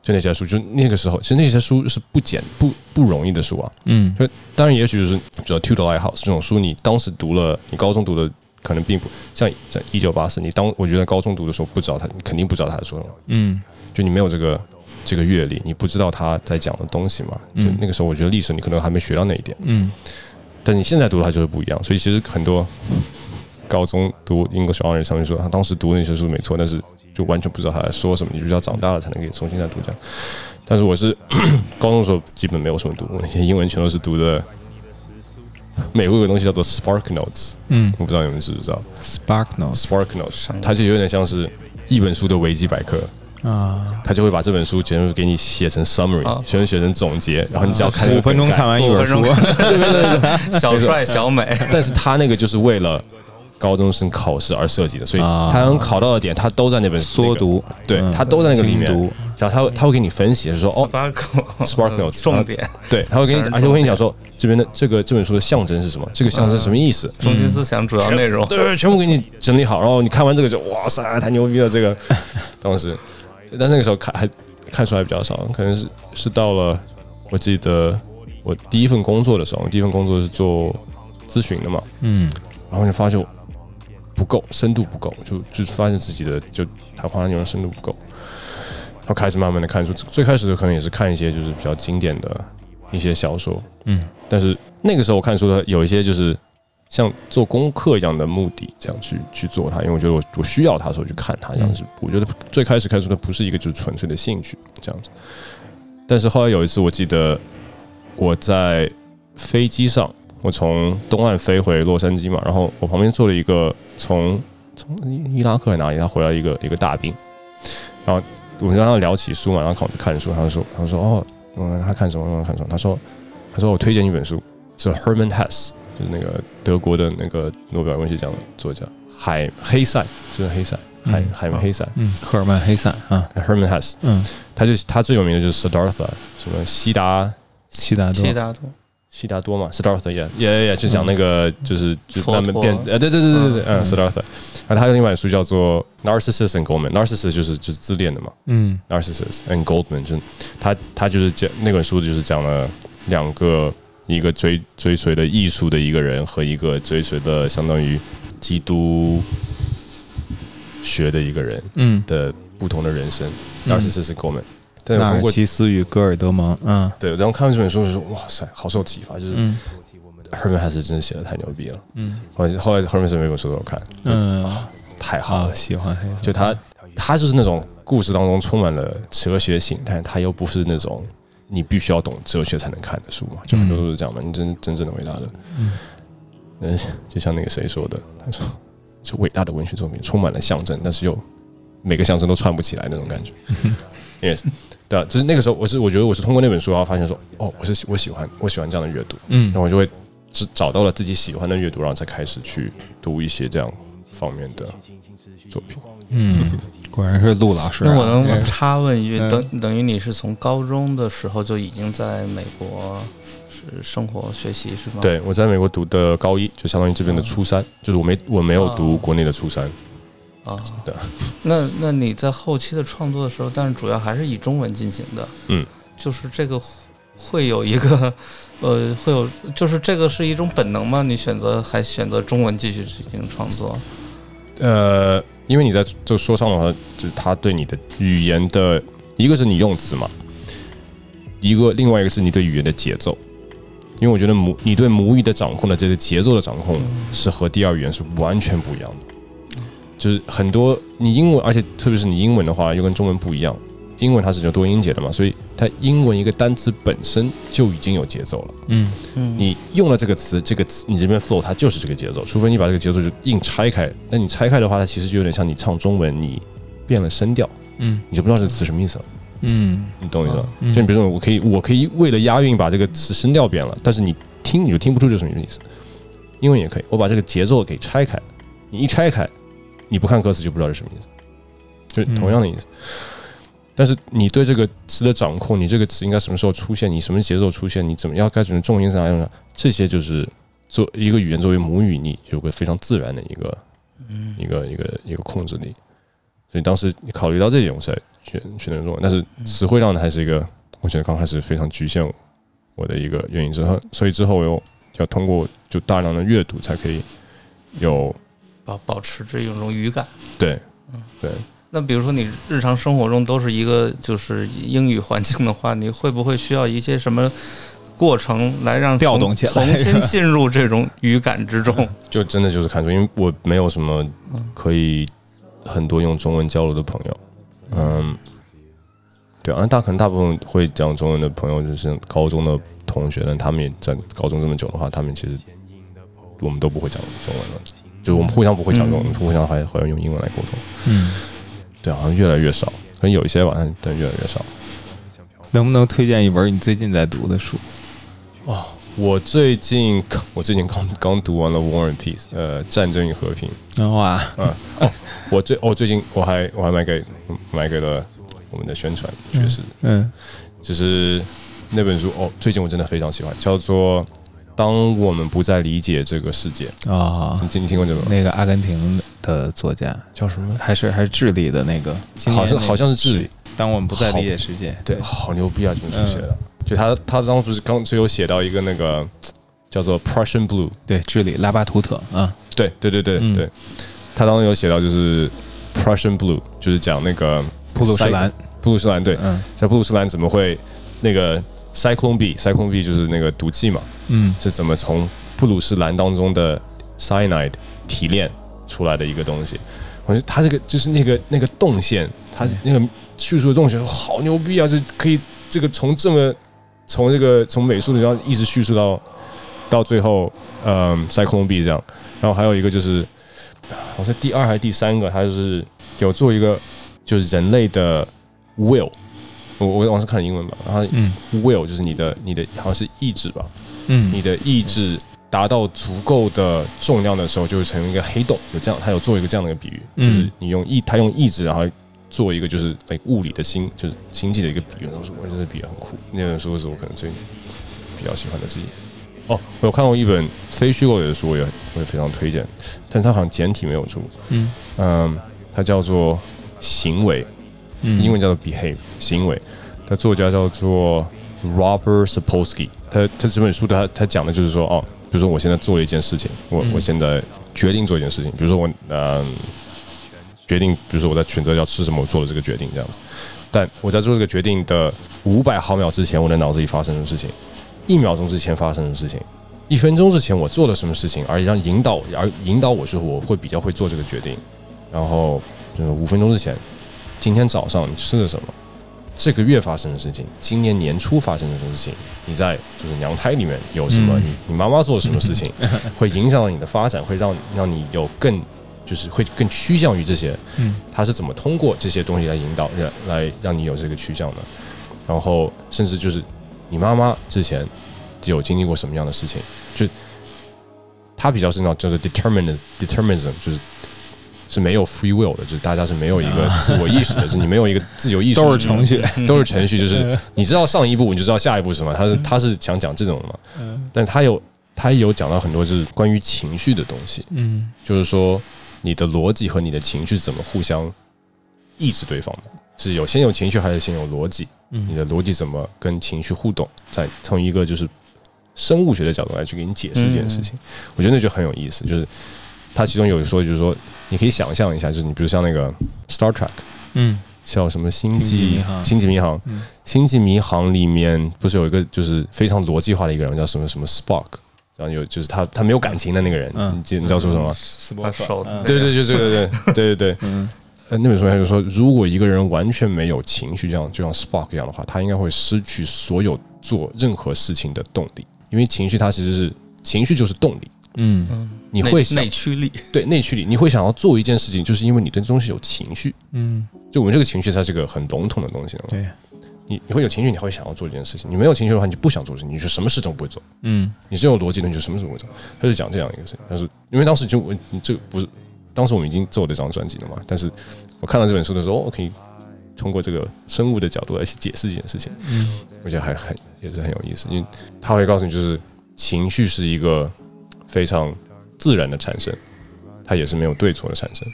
就那些书，就那个时候，其实那些书是不简不不容易的书啊。嗯就当然，也许就是主要《To the Lighthouse》这种书，你当时读了，你高中读的可能并不像在一九八四，你当我觉得高中读的时候不知道他，你肯定不知道他在说什么，嗯就你没有这个这个阅历，你不知道他在讲的东西嘛。就嗯那个时候，我觉得历史你可能还没学到那一点，嗯但你现在读它就是不一样。所以其实很多高中读 English Honor 上面说，他当时读那些书没错，但是就完全不知道他在说什么，你就要长大了才能给重新再读这样。但是我是 高中的时候基本没有什么读，我那些英文全都是读的。美国有个东西叫做 Spark Notes，嗯。我不知道你们知不知道，Spark Notes Spark Notes，它就有点像是一本书的维基百科，啊，它就会把这本书全部给你写成 summary，啊全部写成总结，然后你只要看五分钟看完一本书。对对对。小帅小美，但是他那个就是为了高中生考试而设计的，所以啊。他能考到的点，他都在那本缩，读，那个对嗯。他都在那个里面。读。然后他会他会给你分析，是说哦，八口 Spark Notes 重点，对，他会给你，而且我跟你讲说这边的这个这本书的象征是什么，这个象征什么意思，中心思想主要内容，对，全部给你整理好，然后你看完这个就哇塞，太牛逼了！这个。当时，但那个时候看还看书还比较少，可能是是到了我记得我第一份工作的时候，我第一份工作是做咨询的嘛，嗯。然后就发现不够，深度不够，就就发现自己的就谈话内容深度不够，然后开始慢慢的看书。最开始的可能也是看一些就是比较经典的一些小说，嗯但是那个时候我看书的有一些就是像做功课一样的目的，这样去去做它，因为我觉得我我需要它的时候去看它，这样子。我觉得最开始看书的不是一个就是纯粹的兴趣这样子，但是后来有一次我记得我在飞机上，我从东岸飞回洛杉矶嘛，然后我旁边坐了一个从从伊拉克还哪里他回来一个一个大兵，然后我们跟他聊起书嘛，然后看我就看书，他就说他说哦，嗯，他看什么？我看什么？他说他说我推荐一本书，是 Herman Hesse，就是那个德国的那个诺贝尔文学奖的作家海黑塞，就是黑塞海海门黑塞，嗯，赫尔曼黑塞啊，Herman Hesse，嗯，他就他最有名的就是 Siddhartha，什么悉达悉达多悉，达多，悉达多嘛，Siddhartha 也也也就讲那个就是就佛陀慢慢变，呃，对对对对对对，嗯。嗯，Siddhartha，然后他有另外一本书叫做 Narcissus and Goldman，Narcissus 就是就是自恋的嘛嗯，Narcissus and Goldman 就是他他就是讲那本书就是讲了两个一个追追随的艺术的一个人和一个追随的相当于基督学的一个人嗯，的不同的人生。嗯，Narcissus and Goldman，纳尔通过齐斯与戈尔德蒙，嗯对，然后看完这本书就说哇塞，好受启发，就是嗯 Herman Hesse 真的写的太牛逼了。嗯后来后来 Herman Hesse 每本书都有看，嗯，太好喜欢，就他他就是那种故事当中充满了哲学性，但他又不是那种你必须要懂哲学才能看的书嘛，就很多都是这样嘛。你真真正的伟大的，嗯，就像那个谁说的，他说就伟大的文学作品充满了象征，但是又每个象征都串不起来那种感觉。yes，对啊，就是那个时候，我是我觉得我是通过那本书，然后发现说，哦，我是我喜欢我喜欢这样的阅读，嗯然后我就会只找到了自己喜欢的阅读，然后才开始去读一些这样方面的作品。嗯，果然是陆老师啊。那我能插问一句，嗯等等于你是从高中的时候就已经在美国是生活学习是吗？，对，我在美国读的高一，就相当于这边的初三，就是我没我没有读国内的初三。啊，对那那你在后期的创作的时候，但是主要还是以中文进行的，嗯，就是这个会有一个，呃，会有，就是这个是一种本能吗？你选择还选择中文继续进行创作？呃，因为你在这说唱的话，就是他对你的语言的一个是你用词嘛，一个另外一个是你对语言的节奏。因为我觉得母你对母语的掌控的这个节奏的掌控是和第二语言是完全不一样的。就是很多你英文，而且特别是你英文的话，又跟中文不一样。英文它是有多音节的嘛，所以它英文一个单词本身就已经有节奏了。嗯嗯，你用了这个词，这个词你这边 flow 它就是这个节奏，除非你把这个节奏就硬拆开。那你拆开的话，它其实就有点像你唱中文，你变了声调，嗯你就不知道这个词什么意思了。嗯你懂我意思吗？嗯就你比如说，我可以我可以为了押韵把这个词声调变了，但是你听你就听不出这是什么意思。英文也可以，我把这个节奏给拆开，你一拆开，你不看歌词就不知道是什么意思，就是同样的意思。但是你对这个词的掌控，你这个词应该什么时候出现，你什么节奏出现，你怎么样该怎么重音在哪用上，这些就是做一个语言作为母语，你有个非常自然的一个一个一个一个控制力。所以当时你考虑到这点，我才选选择中文。但是词汇量呢，还是一个我觉得刚开始非常局限我的一个原因。之后，所以之后我又要通过就大量的阅读，才可以有保保持这一种语感。对嗯对。那比如说你日常生活中都是一个就是英语环境的话，你会不会需要一些什么过程来让调动起来重新进入这种语感之中？就真的就是看书，因为我没有什么可以很多用中文交流的朋友，嗯，对啊，那大可能大部分会讲中文的朋友就是高中的同学，但他们也在高中这么久的话，他们其实我们都不会讲中文了，就我们互相不会讲中文，互相还还要用英文来沟通，嗯，对，好像越来越少，可能有一些吧，但但越来越少。能不能推荐一本你最近在读的书？我最近我最近刚刚读完了《War and Peace》，呃，《战争与和平》。哇，我最哦，最近我还我还买给买给了我们的宣传爵士，嗯就是那本书哦，最近我真的非常喜欢，叫做《当我们不再理解这个世界》。啊。你，你听过这个吗？那个阿根廷的作家，叫什么？还是还是智利的那个，好像好像是智利，当我们不再理解世界，对，好牛逼啊！这本书写的，就他他当时刚只有写到一个那个叫做 Prussian Blue，对，智利拉巴图特啊，对对对对嗯。对，他当时有写到就是 Prussian Blue，就是讲那个普鲁士蓝，普鲁士兰对，嗯。在布鲁士兰怎么会那个 Cyclone B，Cyclone B 就是那个毒气嘛，嗯是怎么从布鲁斯兰当中的 cyanide 提炼出来的一个东西。我觉得他这个就是那个那个动线，他那个叙述的动线好牛逼啊！这可以这个从这么从这个从美术的地方一直叙述到到最后，嗯，Cyclone B 这样。然后还有一个就是，好像第二还是第三个，他就是有做一个就是人类的 will，我我网上看英文吧，然后嗯 will 就是你的你的好像是意志吧，嗯你的意志达到足够的重量的时候，就会成为一个黑洞。有这样，他有做一个这样的一个比喻，嗯就是你用意，他用意志，然后做一个就是哎物理的星，就是星际的一个比喻。我说我觉得比喻很酷，那本书是我可能最比较喜欢的之一。哦，我有看过一本非虚构的书，我也我也非常推荐，但它好像简体没有出。嗯嗯，它叫做行为，嗯，英文叫做 behave 行为，他作家叫做 Robert Sapolsky，他他这本书他他讲的就是说哦，比如说我现在做了一件事情，我嗯。我现在决定做一件事情，比如说我嗯、决定，比如说我在选择要吃什么，我做了这个决定这样子，但我在做这个决定的五百毫秒之前，我的脑子里发生的事情，一秒钟之前发生的事情。一分钟之前我做了什么事情，而让引导而引导我说我会比较会做这个决定，然后就是五分钟之前，今天早上你吃了什么？这个月发生的事情，今年年初发生的事情，你在就是娘胎里面有什么？嗯你你妈妈做了什么事情，会影响到你的发展，会让让你有更就是会更趋向于这些。嗯，他是怎么通过这些东西来引导，让来让你有这个趋向的？然后甚至就是你妈妈之前有经历过什么样的事情，就他比较是那种叫做 determinism determinism，就是是没有 free will 的，就是大家是没有一个自我意识的，就 是你没有一个自由意识的，都是程序，都是程序，就是你知道上一步，你就知道下一步是什么。他是他是想讲这种的嘛，但他有他有讲到很多就是关于情绪的东西，嗯。就是说你的逻辑和你的情绪是怎么互相抑制对方的，是有先有情绪还是先有逻辑？你嗯的逻辑怎么跟情绪互动？在从一个就是生物学的角度来去给你解释这件事情，我觉得那就很有意思。就是他其中有说，就是说你可以想象一下，就是你比如像那个 Star Trek。嗯。叫什么星星际际迷航。星际迷航。嗯，星际迷航里面不是有一个就是非常逻辑化的一个人叫什么什么 Spark，然后有就是他他没有感情的那个人，嗯。你记你知道说什么吗？斯把手嗯。对对，就这个对对 对对。嗯。呃，那本书他就说，如果一个人完全没有情绪，这样就像 Spark 一样的话，他应该会失去所有做任何事情的动力，因为情绪它其实是情绪就是动力，嗯你会想内驱力，对内驱力，你会想要做一件事情，就是因为你对这东西有情绪。嗯，就我们这个情绪，它是个很笼统的东西。对，你你会有情绪，你会想要做一件事情；你没有情绪的话，你就不想做事情，你就什么事都不会做。嗯你是有逻辑的，你就什么事都不会做。他就讲这样一个事情，但是因为当时就我你这个不是，当时我们已经做了这张专辑了嘛，但是我看到这本书的时候，哦我可以通过这个生物的角度来去解释这件事情，嗯我觉得还很也是很有意思，因为他会告诉你，就是情绪是一个非常自然的产生，它也是没有对错的产生。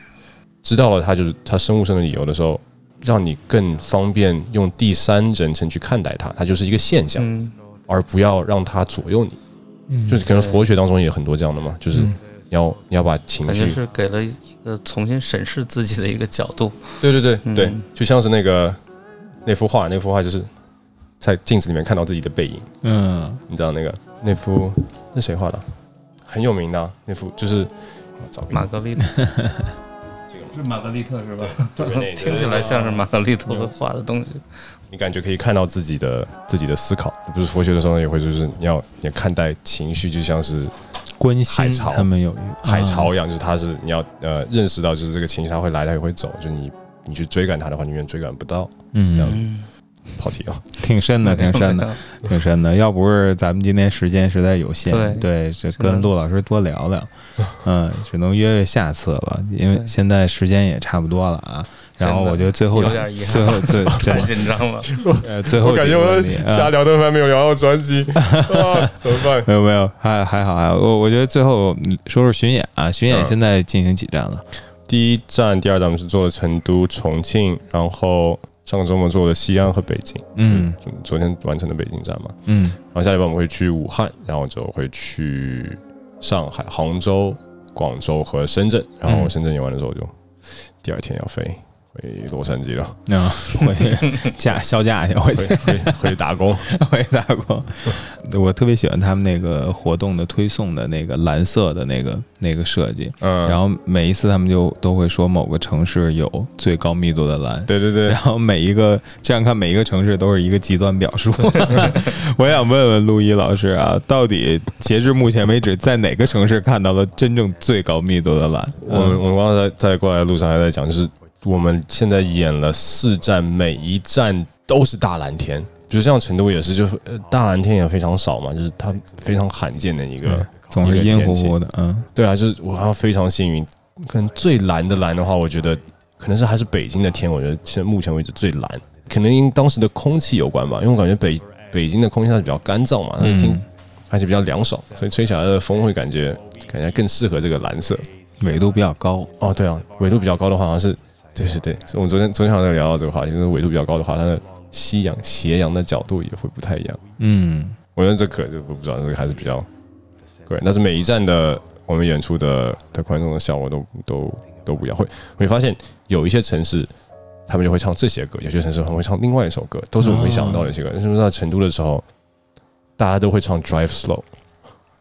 知道了它就是它生物上的理由的时候，让你更方便用第三人称去看待它，它就是一个现象，嗯，而不要让它左右你。嗯，就是可能佛学当中也很多这样的嘛，就是嗯你要你要把情绪，是给了一个重新审视自己的一个角度。对对对嗯对，就像是那个那幅画，那幅画就是在镜子里面看到自己的背影，嗯你知道那个那幅那谁画的？很有名的啊、那幅就是玛格丽特 是玛格丽特是吧？听起来像是玛格丽特画的东西。你感觉可以看到自己的自己的思考，不是佛学的时候也会就是你要你要看待情绪，就像是关心海潮他们有海潮一样，就是它是你要呃认识到，就是这个情绪它会来，它也会走，就是你你去追赶它的话，你永远追赶不到。嗯，这样嗯，跑题了，挺深的，挺深的，挺深的。要不是咱们今天时间实在有限，对对，这跟陆老师多聊聊，嗯，只能约约下次了，因为现在时间也差不不多了啊。然后我觉得最后有点遗憾最后最 太最紧张了。呃最后几个问题啊聊都还没有聊到专辑，啊怎么办？没有没有，还还好还好。我我觉得最后嗯说说巡演啊，巡演嗯现在进行几站了？第一站、第二站我们是做了成都、重庆，然后上个周末做的西安和北京，嗯。昨天完成的北京站嘛。嗯。然后下礼拜我们会去武汉，然后就会去上海、杭州、广州和深圳。然后嗯。深圳演完的时候就第二天要飞回洛杉矶了，那回去假休假去，回去回去打工。回打工。我特别喜欢他们那个活动的推送的那个蓝色的那个那个设计，嗯，然后每一次他们就都会说某个城市有最高密度的蓝。对对对然，后每一个这样看，每一个城市都是一个极端表述。我想问问陆一老师啊，到底截至目前为止，在哪个城市看到了真正最高密度的蓝？我我刚才在过来的路上还在讲，就是我们现在演了四站，每一站都是大蓝天，比如像成都也是，就是呃大蓝天也非常少嘛，就是它非常罕见的一个，总是烟乎乎的，嗯，对啊，就是我好像非常幸运，可能最蓝的蓝的话，我觉得可能是还是北京的天，我觉得现在目前为止最蓝，可能因当时的空气有关吧，因为我感觉北北京的空气它是比较干燥嘛，听而且比较凉爽，所以吹起来的风会感觉感觉更适合这个蓝色，纬度比较高。哦，对啊，纬度比较高的话，好像是。对对对，我们昨天昨天好像聊到这个话题，就是纬度比较高的话，它的夕阳斜阳的角度也会不太一样。嗯，我觉得这可就不知道这个还是比较贵，但是每一站的我们演出的的观众的效果都都都不一样。会会发现有一些城市他们就会唱这些歌，有些城市他们会唱另外一首歌，都是我没想到的一些歌。是不是在成都的时候，大家都会唱 Drive Slow？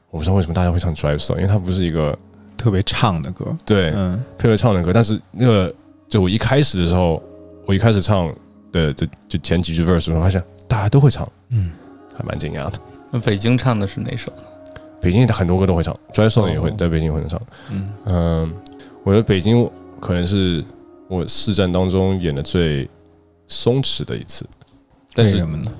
我不知道为什么大家会唱 Drive Slow，因为它不是一个特别唱的歌，对，嗯，特别唱的歌，但是那个。就我一开始的时候，我一开始唱的的就前几句 verse，我发现大家都会唱，嗯，还蛮惊讶的。那北京唱的是哪首呢？北京很多歌都会唱，Dry Song 也会在北京会唱。嗯嗯，我觉得北京可能是我四站当中演的最松弛的一次。但是什么呢？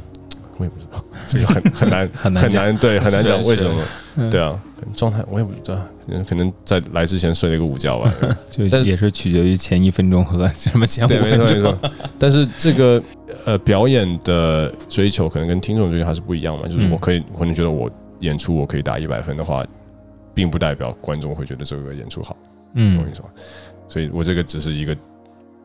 我也不知道，这个很很难 很难很难，对，很难讲为什么。对啊，状态我也不知道。可能在来之前睡了一个午觉吧，就也是取决于前一分钟和什么前五分钟。但是这个呃表演的追求可能跟听众追求还是不一样嘛。就是我可以可能觉得我演出我可以打一百分的话，并不代表观众会觉得这个演出好。嗯，我跟你说，所以我这个只是一个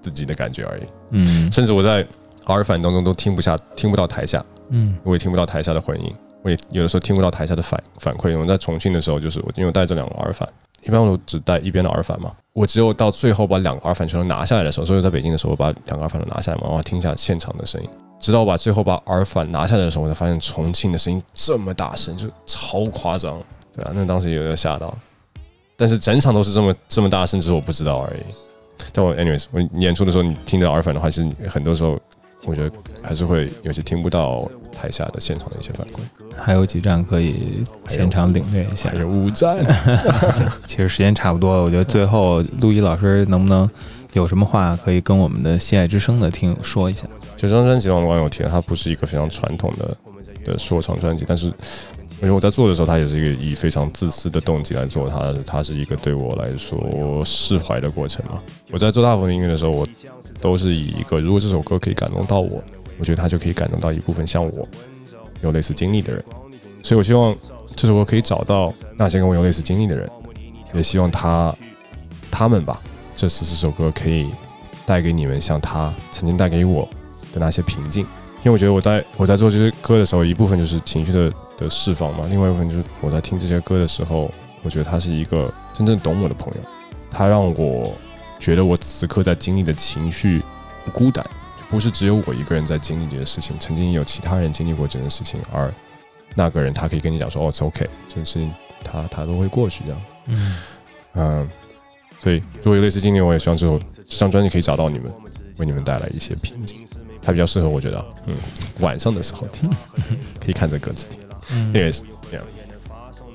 自己的感觉而已。嗯，甚至我在耳返当中都听不下，听不到台下。嗯，我也听不到台下的回应。我也有的时候听不到台下的反反馈。我在重庆的时候，就是我因为带这两个耳返，一般我只带一边的耳返嘛。我只有到最后把两个耳返全都拿下来的时候，所以在北京的时候，我把两个耳返都拿下来嘛，然后听一下现场的声音。直到我把最后把耳返拿下来的时候，我才发现重庆的声音这么大声，就超夸张，对啊，那当时有点吓到。但是整场都是这么这么大声，只是我不知道而已。但我 anyways，我演出的时候，你听着耳返的话，其实很多时候。我觉得还是会有些听不到台下的现场的一些反馈，还有几站可以现场领略一下。还有五站，其实时间差不多了。我觉得最后陆毅老师能不能有什么话可以跟我们的喜爱之声的听友说一下？就这张专辑，我网友提了，它不是一个非常传统的的说唱专辑，但是。我觉得我在做的时候，它也是一个以非常自私的动机来做它，它是一个对我来说释怀的过程嘛。我在做大部分音乐的时候，我都是以一个如果这首歌可以感动到我，我觉得它就可以感动到一部分像我有类似经历的人。所以我希望这首歌可以找到那些跟我有类似经历的人，也希望他他们吧，这四十首歌可以带给你们像他曾经带给我的那些平静。因为我觉得我在我在做这些歌的时候，一部分就是情绪的的释放嘛，另外一部分就是我在听这些歌的时候，我觉得他是一个真正懂我的朋友，他让我觉得我此刻在经历的情绪不孤单，不是只有我一个人在经历这件事情，曾经有其他人经历过这件事情，而那个人他可以跟你讲说，哦，it's OK，这件事情他他都会过去这样，嗯。嗯，所以如果有类似经历，我也希望这首这张专辑可以找到你们，为你们带来一些平静。它比较适合，我觉得，嗯，晚上的时候听，可以看着歌词听，因为这样，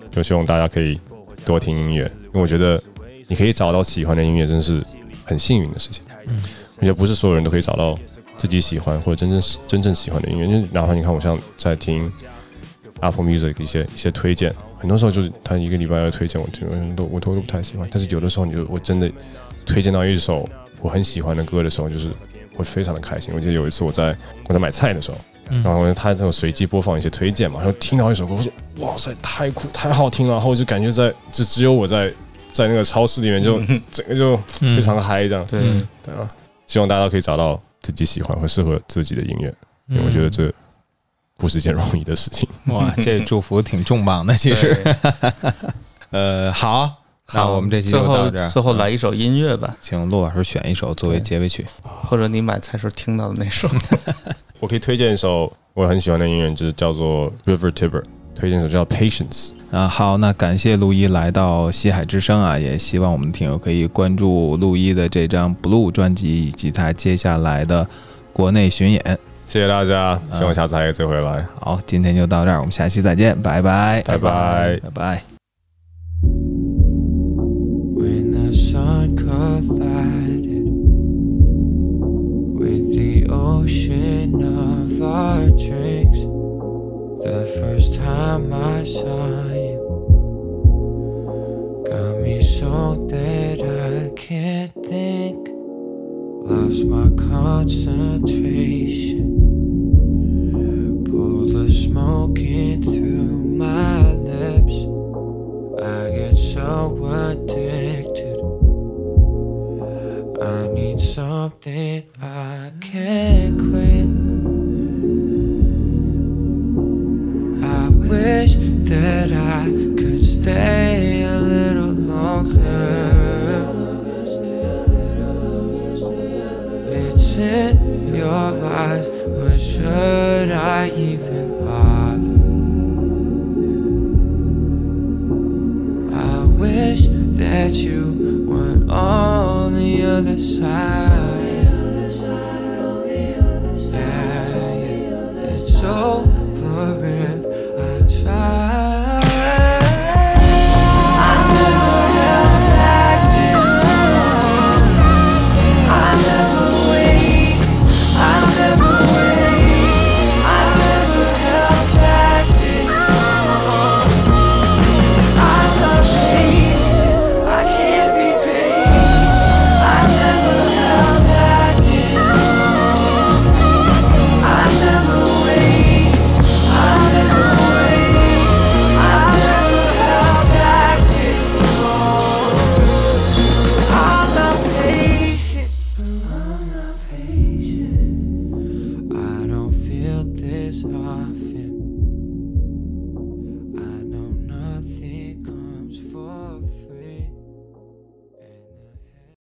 就希望大家可以多听音乐，因为我觉得你可以找到喜欢的音乐，真是很幸运的事情。嗯，我觉得不是所有人都可以找到自己喜欢或者真正真正喜欢的音乐，因为哪怕你看我像在听 Apple Music 一些一些推荐，很多时候就是他一个礼拜要推荐我听，都我都都不太喜欢，但是有的时候你就我真的推荐到一首我很喜欢的歌的时候，就是。会非常的开心。我记得有一次我在我在买菜的时候，然后他那种随机播放一些推荐嘛，然后听到一首歌，我说哇塞，太酷，太好听了。然后我就感觉在就只有我在在那个超市里面就整个就非常嗨这样。对。对啊，希望大家可以找到自己喜欢和适合自己的音乐，因为我觉得这不是件容易的事情。哇，这祝福挺重磅的，其实。呃，好。那我们这期最后这最后来一首音乐吧，请陆老师选一首作为结尾曲，或者你买菜时候听到的那首。我可以推荐一首我很喜欢的音乐，就是叫做 River Tiber，推荐一首叫 patience 啊好那感谢陆一来到西海之声啊也希望我们的听友可以关注陆一的这张 blue 专辑以及他接下来的国内巡演。谢谢大家希望下次还有机会来。好今天就到这儿我们下期再见拜拜。拜拜。拜拜。With the ocean of our The first time I saw you got me so that I can't think. Lost my concentration. time.